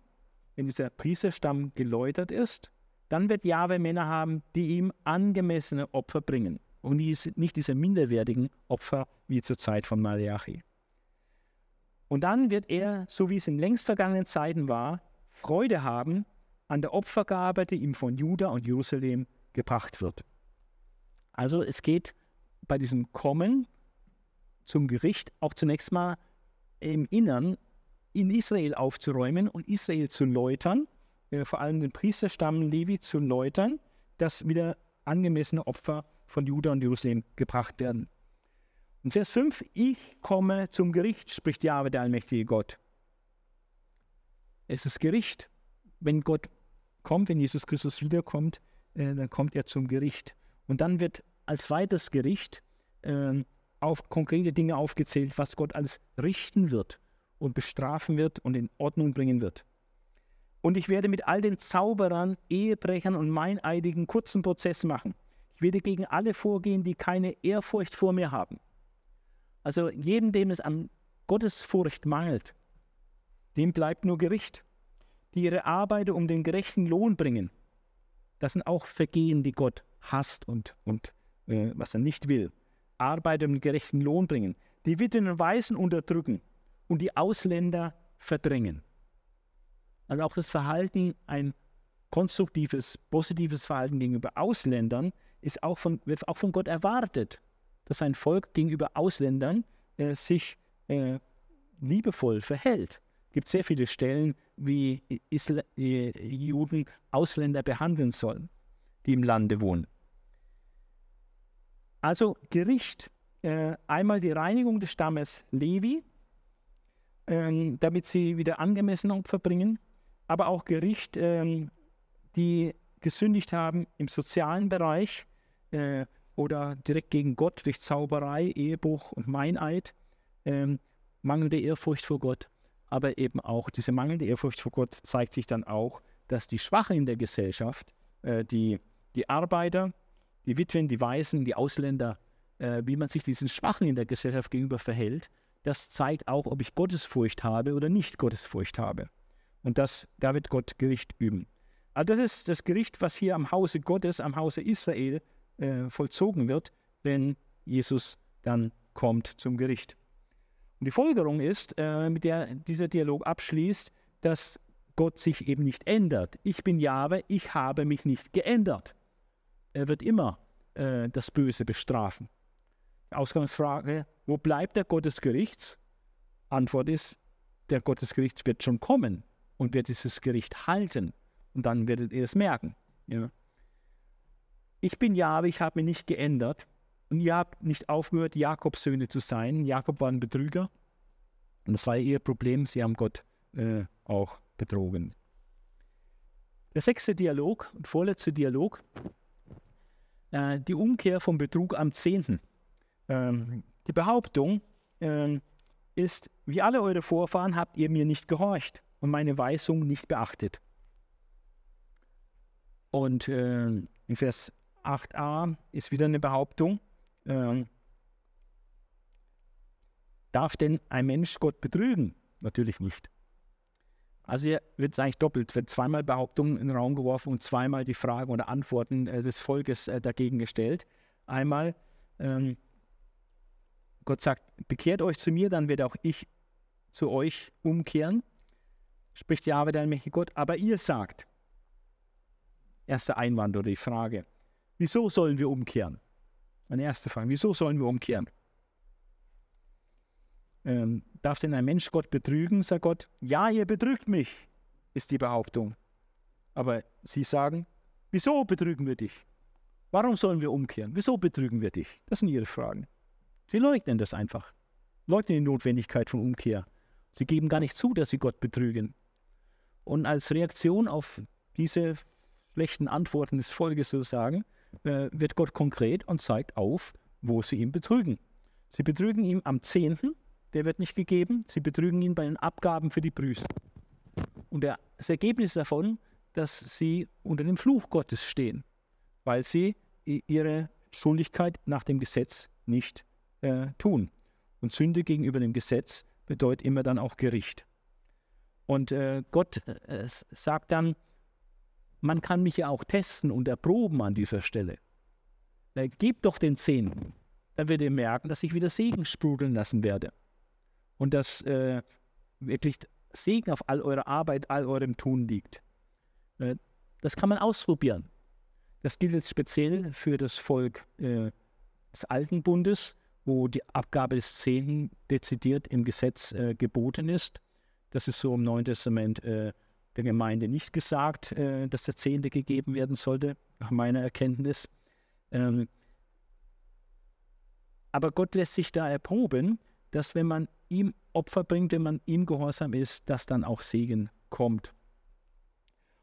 wenn dieser Priesterstamm geläutert ist, dann wird Jahwe Männer haben, die ihm angemessene Opfer bringen und nicht diese minderwertigen Opfer wie zur Zeit von Malachi. Und dann wird er, so wie es in längst vergangenen Zeiten war, Freude haben an der Opfergabe, die ihm von Juda und Jerusalem gebracht wird. Also es geht bei diesem Kommen zum Gericht auch zunächst mal im Innern in Israel aufzuräumen und Israel zu läutern, äh, vor allem den Priesterstamm Levi zu läutern, dass wieder angemessene Opfer von Juda und Jerusalem gebracht werden. Und Vers 5, ich komme zum Gericht, spricht Jahwe, der allmächtige Gott. Es ist Gericht. Wenn Gott kommt, wenn Jesus Christus wiederkommt, äh, dann kommt er zum Gericht. Und dann wird als weiteres Gericht äh, auf konkrete Dinge aufgezählt, was Gott als richten wird und bestrafen wird und in Ordnung bringen wird. Und ich werde mit all den Zauberern, Ehebrechern und Meineidigen kurzen Prozess machen. Ich werde gegen alle vorgehen, die keine Ehrfurcht vor mir haben. Also jedem, dem es an Gottesfurcht mangelt, dem bleibt nur Gericht. Die ihre Arbeit um den gerechten Lohn bringen, das sind auch Vergehen, die Gott hasst und, und äh, was er nicht will. Arbeit um den gerechten Lohn bringen. Die Witwen und Waisen unterdrücken und die Ausländer verdrängen. Also auch das Verhalten, ein konstruktives, positives Verhalten gegenüber Ausländern, ist auch von, wird auch von Gott erwartet, dass ein Volk gegenüber Ausländern äh, sich äh, liebevoll verhält. Es gibt sehr viele Stellen, wie Isla äh, Juden Ausländer behandeln sollen, die im Lande wohnen. Also Gericht, äh, einmal die Reinigung des Stammes Levi, ähm, damit sie wieder angemessene Opfer bringen, aber auch Gericht, ähm, die gesündigt haben im sozialen Bereich äh, oder direkt gegen Gott durch Zauberei, Ehebruch und Meineid, ähm, mangelnde Ehrfurcht vor Gott. Aber eben auch diese mangelnde Ehrfurcht vor Gott zeigt sich dann auch, dass die Schwachen in der Gesellschaft, äh, die, die Arbeiter, die Witwen, die Waisen, die Ausländer, äh, wie man sich diesen Schwachen in der Gesellschaft gegenüber verhält, das zeigt auch, ob ich Gottesfurcht habe oder nicht Gottesfurcht habe. Und das, da wird Gott Gericht üben. Also das ist das Gericht, was hier am Hause Gottes, am Hause Israel äh, vollzogen wird, wenn Jesus dann kommt zum Gericht. Und die Folgerung ist, äh, mit der dieser Dialog abschließt, dass Gott sich eben nicht ändert. Ich bin Jahwe, ich habe mich nicht geändert. Er wird immer äh, das Böse bestrafen. Ausgangsfrage, wo bleibt der Gott des Gerichts? Antwort ist, der Gott des Gerichts wird schon kommen und wird dieses Gericht halten. Und dann werdet ihr es merken. Ja. Ich bin Jahwe, ich habe mich nicht geändert. Und ihr habt nicht aufgehört, Jakobs Söhne zu sein. Jakob war ein Betrüger. Und das war ihr Problem. Sie haben Gott äh, auch betrogen. Der sechste Dialog und vorletzte Dialog. Äh, die Umkehr vom Betrug am Zehnten. Ähm, die Behauptung ähm, ist, wie alle eure Vorfahren habt ihr mir nicht gehorcht und meine Weisung nicht beachtet. Und äh, in Vers 8a ist wieder eine Behauptung, äh, darf denn ein Mensch Gott betrügen? Natürlich nicht. Also hier wird es eigentlich doppelt, wird zweimal Behauptungen in den Raum geworfen und zweimal die Fragen oder Antworten äh, des Volkes äh, dagegen gestellt. Einmal, ähm, Gott sagt, bekehrt euch zu mir, dann werde auch ich zu euch umkehren, spricht Jahwe der mächtige Gott, aber ihr sagt, erster Einwand oder die Frage, wieso sollen wir umkehren? Meine erste Frage, wieso sollen wir umkehren? Ähm, darf denn ein Mensch Gott betrügen? Sagt Gott, ja, ihr betrügt mich, ist die Behauptung. Aber sie sagen, wieso betrügen wir dich? Warum sollen wir umkehren? Wieso betrügen wir dich? Das sind ihre Fragen. Sie leugnen das einfach. Leugnen die Notwendigkeit von Umkehr. Sie geben gar nicht zu, dass sie Gott betrügen. Und als Reaktion auf diese schlechten Antworten des Volkes sozusagen, äh, wird Gott konkret und zeigt auf, wo sie ihn betrügen. Sie betrügen ihn am Zehnten, der wird nicht gegeben. Sie betrügen ihn bei den Abgaben für die Prüste. Und das Ergebnis davon, dass sie unter dem Fluch Gottes stehen, weil sie ihre Schuldigkeit nach dem Gesetz nicht äh, tun. Und Sünde gegenüber dem Gesetz bedeutet immer dann auch Gericht. Und äh, Gott äh, sagt dann, man kann mich ja auch testen und erproben an dieser Stelle. Äh, gebt doch den Zehn, dann werdet ihr merken, dass ich wieder Segen sprudeln lassen werde. Und dass äh, wirklich Segen auf all eurer Arbeit, all eurem Tun liegt. Äh, das kann man ausprobieren. Das gilt jetzt speziell für das Volk äh, des Alten Bundes, wo die Abgabe des Zehnten dezidiert im Gesetz äh, geboten ist. Das ist so im Neuen Testament äh, der Gemeinde nicht gesagt, äh, dass der Zehnte gegeben werden sollte, nach meiner Erkenntnis. Ähm, aber Gott lässt sich da erproben, dass wenn man ihm Opfer bringt, wenn man ihm gehorsam ist, dass dann auch Segen kommt.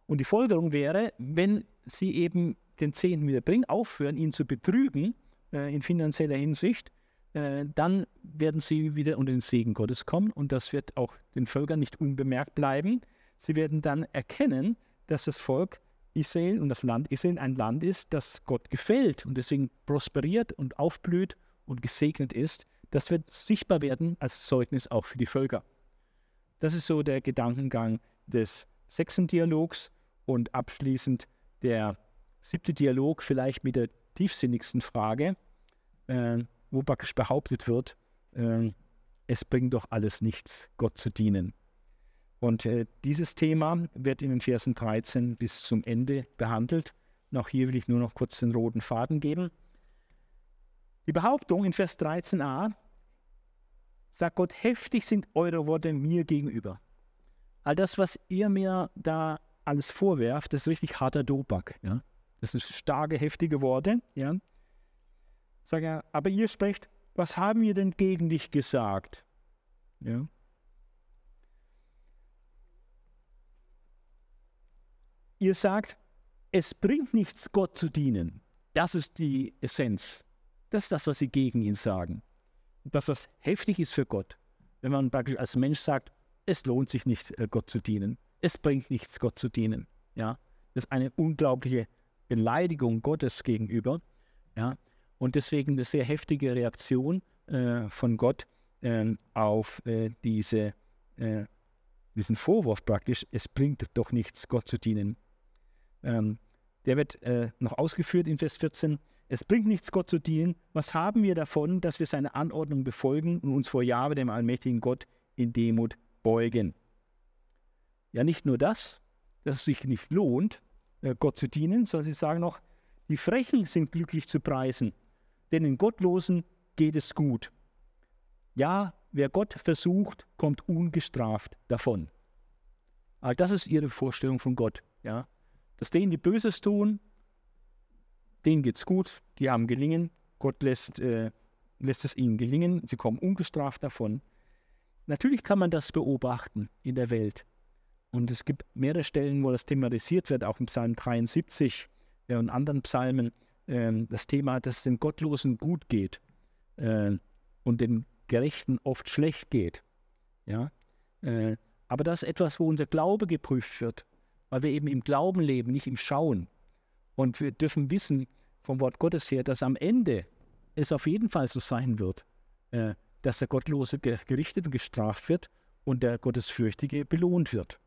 Und die Folgerung wäre, wenn sie eben den Zehnten wieder bringen, aufhören, ihn zu betrügen äh, in finanzieller Hinsicht, äh, dann werden sie wieder unter den Segen Gottes kommen und das wird auch den Völkern nicht unbemerkt bleiben. Sie werden dann erkennen, dass das Volk Israel und das Land Israel ein Land ist, das Gott gefällt und deswegen prosperiert und aufblüht und gesegnet ist. Das wird sichtbar werden als Zeugnis auch für die Völker. Das ist so der Gedankengang des sechsten Dialogs und abschließend der siebte Dialog vielleicht mit der tiefsinnigsten Frage, äh, wo praktisch behauptet wird, äh, es bringt doch alles nichts, Gott zu dienen. Und äh, dieses Thema wird in den Versen 13 bis zum Ende behandelt. Und auch hier will ich nur noch kurz den roten Faden geben. Die Behauptung in Vers 13a sagt Gott, heftig sind eure Worte mir gegenüber. All das, was ihr mir da alles vorwerft, das ist richtig harter Dobak. Ja? Das sind starke, heftige Worte. Ja? Sag er, aber ihr sprecht, was haben wir denn gegen dich gesagt? Ja? Ihr sagt, es bringt nichts, Gott zu dienen. Das ist die Essenz. Das ist das, was sie gegen ihn sagen. Dass das heftig ist für Gott. Wenn man praktisch als Mensch sagt, es lohnt sich nicht, äh, Gott zu dienen. Es bringt nichts, Gott zu dienen. Ja? Das ist eine unglaubliche Beleidigung Gottes gegenüber. Ja? Und deswegen eine sehr heftige Reaktion äh, von Gott äh, auf äh, diese, äh, diesen Vorwurf praktisch, es bringt doch nichts, Gott zu dienen. Ähm, der wird äh, noch ausgeführt in Vers 14. Es bringt nichts, Gott zu dienen. Was haben wir davon, dass wir seine Anordnung befolgen und uns vor Jahwe, dem allmächtigen Gott, in Demut beugen? Ja, nicht nur das, dass es sich nicht lohnt, äh, Gott zu dienen, sondern sie sagen noch, die Frechen sind glücklich zu preisen, denn den Gottlosen geht es gut. Ja, wer Gott versucht, kommt ungestraft davon. All das ist ihre Vorstellung von Gott. Ja? Dass denen, die Böses tun, denen geht es gut, die haben gelingen, Gott lässt, äh, lässt es ihnen gelingen, sie kommen ungestraft davon. Natürlich kann man das beobachten in der Welt. Und es gibt mehrere Stellen, wo das thematisiert wird, auch im Psalm 73 äh, und anderen Psalmen, äh, das Thema, dass es den Gottlosen gut geht äh, und den Gerechten oft schlecht geht. Ja? Äh, aber das ist etwas, wo unser Glaube geprüft wird weil wir eben im Glauben leben, nicht im Schauen. Und wir dürfen wissen vom Wort Gottes her, dass am Ende es auf jeden Fall so sein wird, äh, dass der Gottlose gerichtet und gestraft wird und der Gottesfürchtige belohnt wird.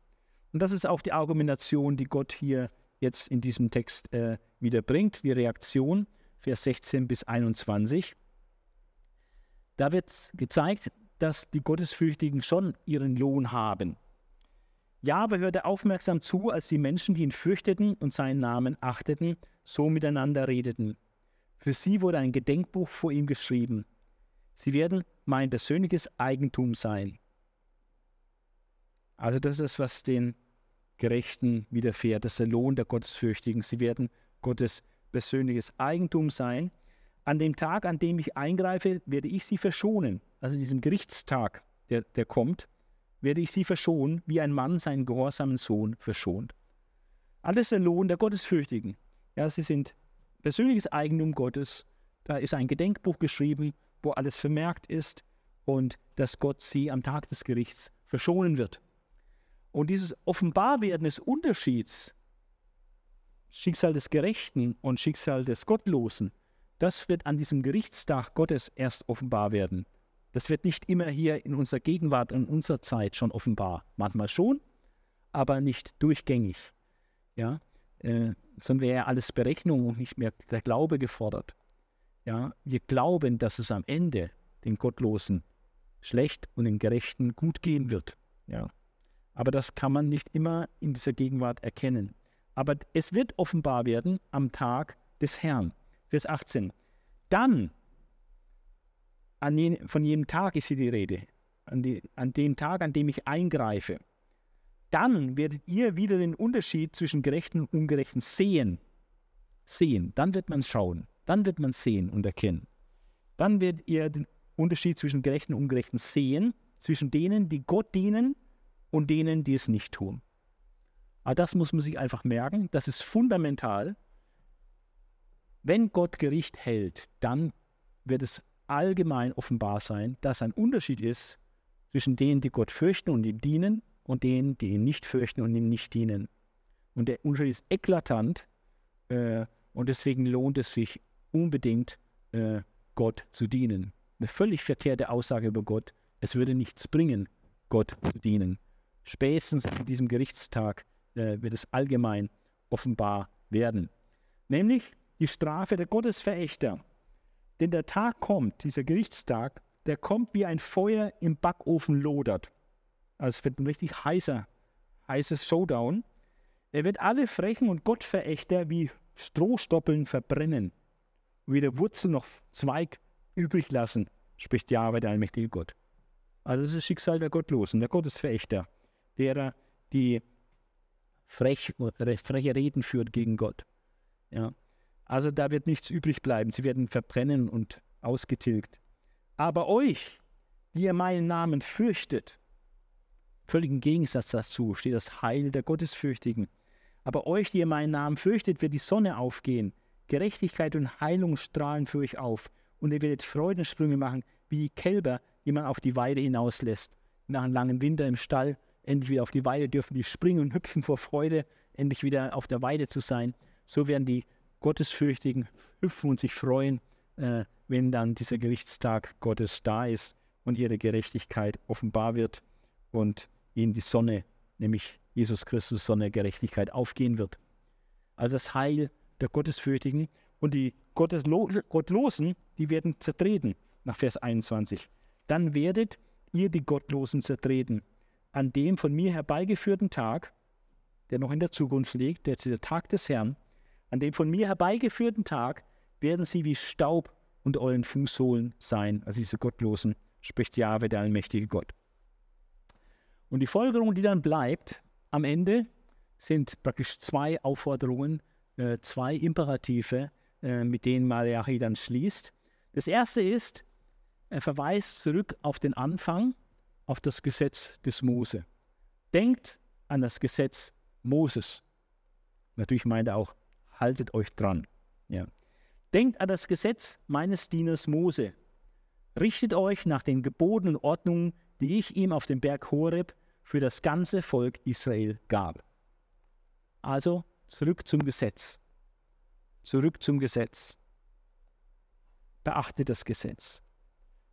Und das ist auch die Argumentation, die Gott hier jetzt in diesem Text äh, wieder die Reaktion, Vers 16 bis 21. Da wird gezeigt, dass die Gottesfürchtigen schon ihren Lohn haben. Jahwe hörte aufmerksam zu, als die Menschen, die ihn fürchteten und seinen Namen achteten, so miteinander redeten. Für sie wurde ein Gedenkbuch vor ihm geschrieben. Sie werden mein persönliches Eigentum sein. Also das ist, was den Gerechten widerfährt, das ist der Lohn der Gottesfürchtigen. Sie werden Gottes persönliches Eigentum sein. An dem Tag, an dem ich eingreife, werde ich sie verschonen. Also diesem Gerichtstag, der, der kommt, werde ich sie verschonen, wie ein Mann seinen gehorsamen Sohn verschont. Alles der Lohn der Gottesfürchtigen. Ja, sie sind persönliches Eigentum Gottes. Da ist ein Gedenkbuch geschrieben, wo alles vermerkt ist und dass Gott sie am Tag des Gerichts verschonen wird. Und dieses Offenbarwerden des Unterschieds, Schicksal des Gerechten und Schicksal des Gottlosen, das wird an diesem Gerichtstag Gottes erst offenbar werden. Das wird nicht immer hier in unserer Gegenwart, in unserer Zeit schon offenbar. Manchmal schon, aber nicht durchgängig. Ja, äh, sondern wäre ja alles Berechnung und nicht mehr der Glaube gefordert. Ja, wir glauben, dass es am Ende den Gottlosen schlecht und den Gerechten gut gehen wird. Ja. Aber das kann man nicht immer in dieser Gegenwart erkennen. Aber es wird offenbar werden am Tag des Herrn. Vers 18. Dann an jen, von jedem Tag ist hier die Rede, an, die, an dem Tag, an dem ich eingreife, dann werdet ihr wieder den Unterschied zwischen Gerechten und Ungerechten sehen. Sehen, dann wird man schauen, dann wird man sehen und erkennen. Dann werdet ihr den Unterschied zwischen Gerechten und Ungerechten sehen, zwischen denen, die Gott dienen und denen, die es nicht tun. Aber das muss man sich einfach merken, das ist fundamental. Wenn Gott Gericht hält, dann wird es allgemein offenbar sein, dass ein Unterschied ist zwischen denen, die Gott fürchten und ihm dienen, und denen, die ihn nicht fürchten und ihm nicht dienen. Und der Unterschied ist eklatant äh, und deswegen lohnt es sich unbedingt, äh, Gott zu dienen. Eine völlig verkehrte Aussage über Gott. Es würde nichts bringen, Gott zu dienen. Spätestens an diesem Gerichtstag äh, wird es allgemein offenbar werden. Nämlich die Strafe der Gottesverächter. Denn der Tag kommt, dieser Gerichtstag, der kommt wie ein Feuer im Backofen lodert. Also es wird ein richtig heißer, heißes Showdown. Er wird alle Frechen und Gottverächter wie Strohstoppeln verbrennen weder Wurzel noch Zweig übrig lassen, spricht Jahwe, der allmächtige Gott. Also das ist das Schicksal der Gottlosen, der Gottesverächter, derer, die frech, freche Reden führt gegen Gott. Ja. Also da wird nichts übrig bleiben. Sie werden verbrennen und ausgetilgt. Aber euch, die ihr meinen Namen fürchtet, völligen Gegensatz dazu steht das Heil der Gottesfürchtigen. Aber euch, die ihr meinen Namen fürchtet, wird die Sonne aufgehen. Gerechtigkeit und Heilung strahlen für euch auf. Und ihr werdet Freudensprünge machen, wie die Kälber, die man auf die Weide hinauslässt. Nach einem langen Winter im Stall, endlich wieder auf die Weide dürfen die springen und hüpfen vor Freude, endlich wieder auf der Weide zu sein. So werden die Gottesfürchtigen hüpfen und sich freuen, äh, wenn dann dieser Gerichtstag Gottes da ist und ihre Gerechtigkeit offenbar wird und ihnen die Sonne, nämlich Jesus Christus, Sonne Gerechtigkeit aufgehen wird. Also das Heil der Gottesfürchtigen und die Gotteslo Gottlosen, die werden zertreten, nach Vers 21. Dann werdet ihr die Gottlosen zertreten. An dem von mir herbeigeführten Tag, der noch in der Zukunft liegt, der, der Tag des Herrn, an dem von mir herbeigeführten Tag werden sie wie Staub unter euren Fußsohlen sein, also diese Gottlosen, spricht Jahwe, der allmächtige Gott. Und die Folgerung, die dann bleibt am Ende, sind praktisch zwei Aufforderungen, äh, zwei Imperative, äh, mit denen Malachi dann schließt. Das erste ist, er verweist zurück auf den Anfang, auf das Gesetz des Mose. Denkt an das Gesetz Moses. Natürlich meint er auch, haltet euch dran. Ja. Denkt an das Gesetz meines Dieners Mose. Richtet euch nach den Geboten und Ordnungen, die ich ihm auf dem Berg Horeb für das ganze Volk Israel gab. Also zurück zum Gesetz. Zurück zum Gesetz. Beachtet das Gesetz.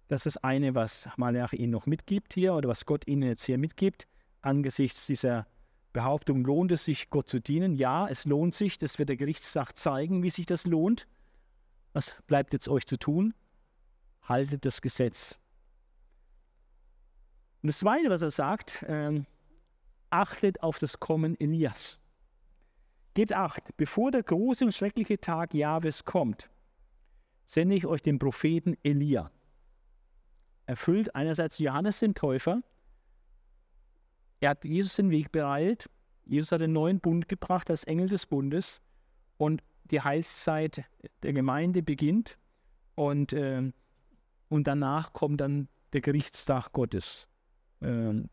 Das ist eine, was Malachi ihnen noch mitgibt hier oder was Gott ihnen jetzt hier mitgibt. Angesichts dieser Behauptung, lohnt es sich, Gott zu dienen? Ja, es lohnt sich. Das wird der Gerichtstag zeigen, wie sich das lohnt. Was bleibt jetzt euch zu tun? Haltet das Gesetz. Und das Zweite, was er sagt, äh, achtet auf das Kommen Elias. Gebt acht, bevor der große und schreckliche Tag Jahwes kommt, sende ich euch den Propheten Elia. Erfüllt einerseits Johannes den Täufer, er hat Jesus den Weg bereitet, Jesus hat den neuen Bund gebracht als Engel des Bundes und die Heilszeit der Gemeinde beginnt und, äh, und danach kommt dann der Gerichtstag Gottes. Ähm,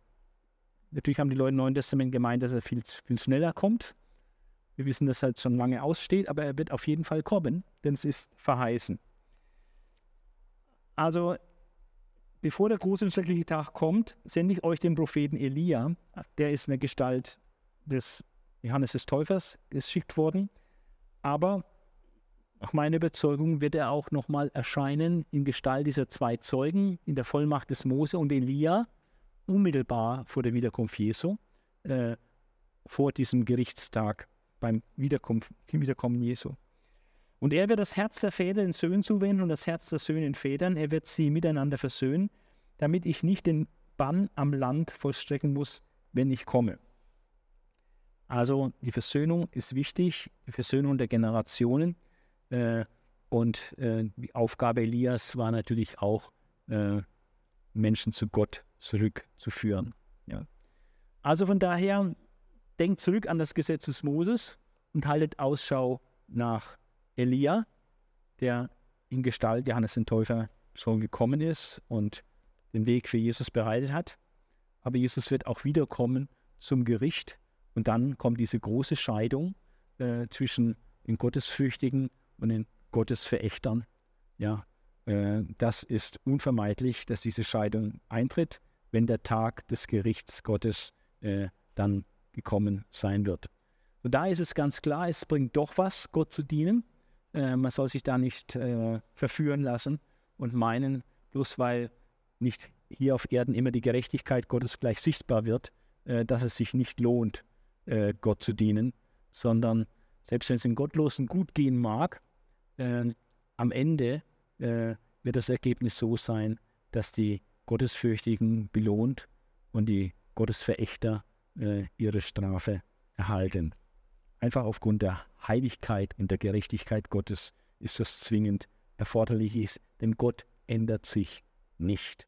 natürlich haben die Leute im Neuen Testament gemeint, dass er viel, viel schneller kommt. Wir wissen, dass er halt schon lange aussteht, aber er wird auf jeden Fall kommen, denn es ist verheißen. Also, bevor der große und schreckliche Tag kommt, sende ich euch den Propheten Elia. Der ist in der Gestalt des Johannes des Täufers geschickt worden. Aber nach meiner Überzeugung wird er auch nochmal erscheinen in Gestalt dieser zwei Zeugen in der Vollmacht des Mose und Elia, unmittelbar vor der Wiederkunft Jesu, äh, vor diesem Gerichtstag beim Wiederkommen Jesu. Und er wird das Herz der Väter den Söhnen zuwenden und das Herz der Söhne den Vätern. Er wird sie miteinander versöhnen, damit ich nicht den Bann am Land vollstrecken muss, wenn ich komme. Also die Versöhnung ist wichtig, die Versöhnung der Generationen. Äh, und äh, die Aufgabe Elias war natürlich auch, äh, Menschen zu Gott zurückzuführen. Ja. Also von daher, denkt zurück an das Gesetz des Moses und haltet Ausschau nach Elia, der in Gestalt Johannes den Täufer schon gekommen ist und den Weg für Jesus bereitet hat. Aber Jesus wird auch wiederkommen zum Gericht und dann kommt diese große Scheidung äh, zwischen den Gottesfürchtigen und den Gottesverächtern. Ja, äh, das ist unvermeidlich, dass diese Scheidung eintritt, wenn der Tag des Gerichts Gottes äh, dann gekommen sein wird. Und da ist es ganz klar, es bringt doch was, Gott zu dienen. Äh, man soll sich da nicht äh, verführen lassen und meinen, bloß weil nicht hier auf Erden immer die Gerechtigkeit Gottes gleich sichtbar wird, äh, dass es sich nicht lohnt, äh, Gott zu dienen, sondern selbst wenn es den Gottlosen gut gehen mag, äh, am Ende äh, wird das Ergebnis so sein, dass die Gottesfürchtigen belohnt und die Gottesverächter ihre Strafe erhalten. Einfach aufgrund der Heiligkeit und der Gerechtigkeit Gottes ist das zwingend erforderlich, ist, denn Gott ändert sich nicht.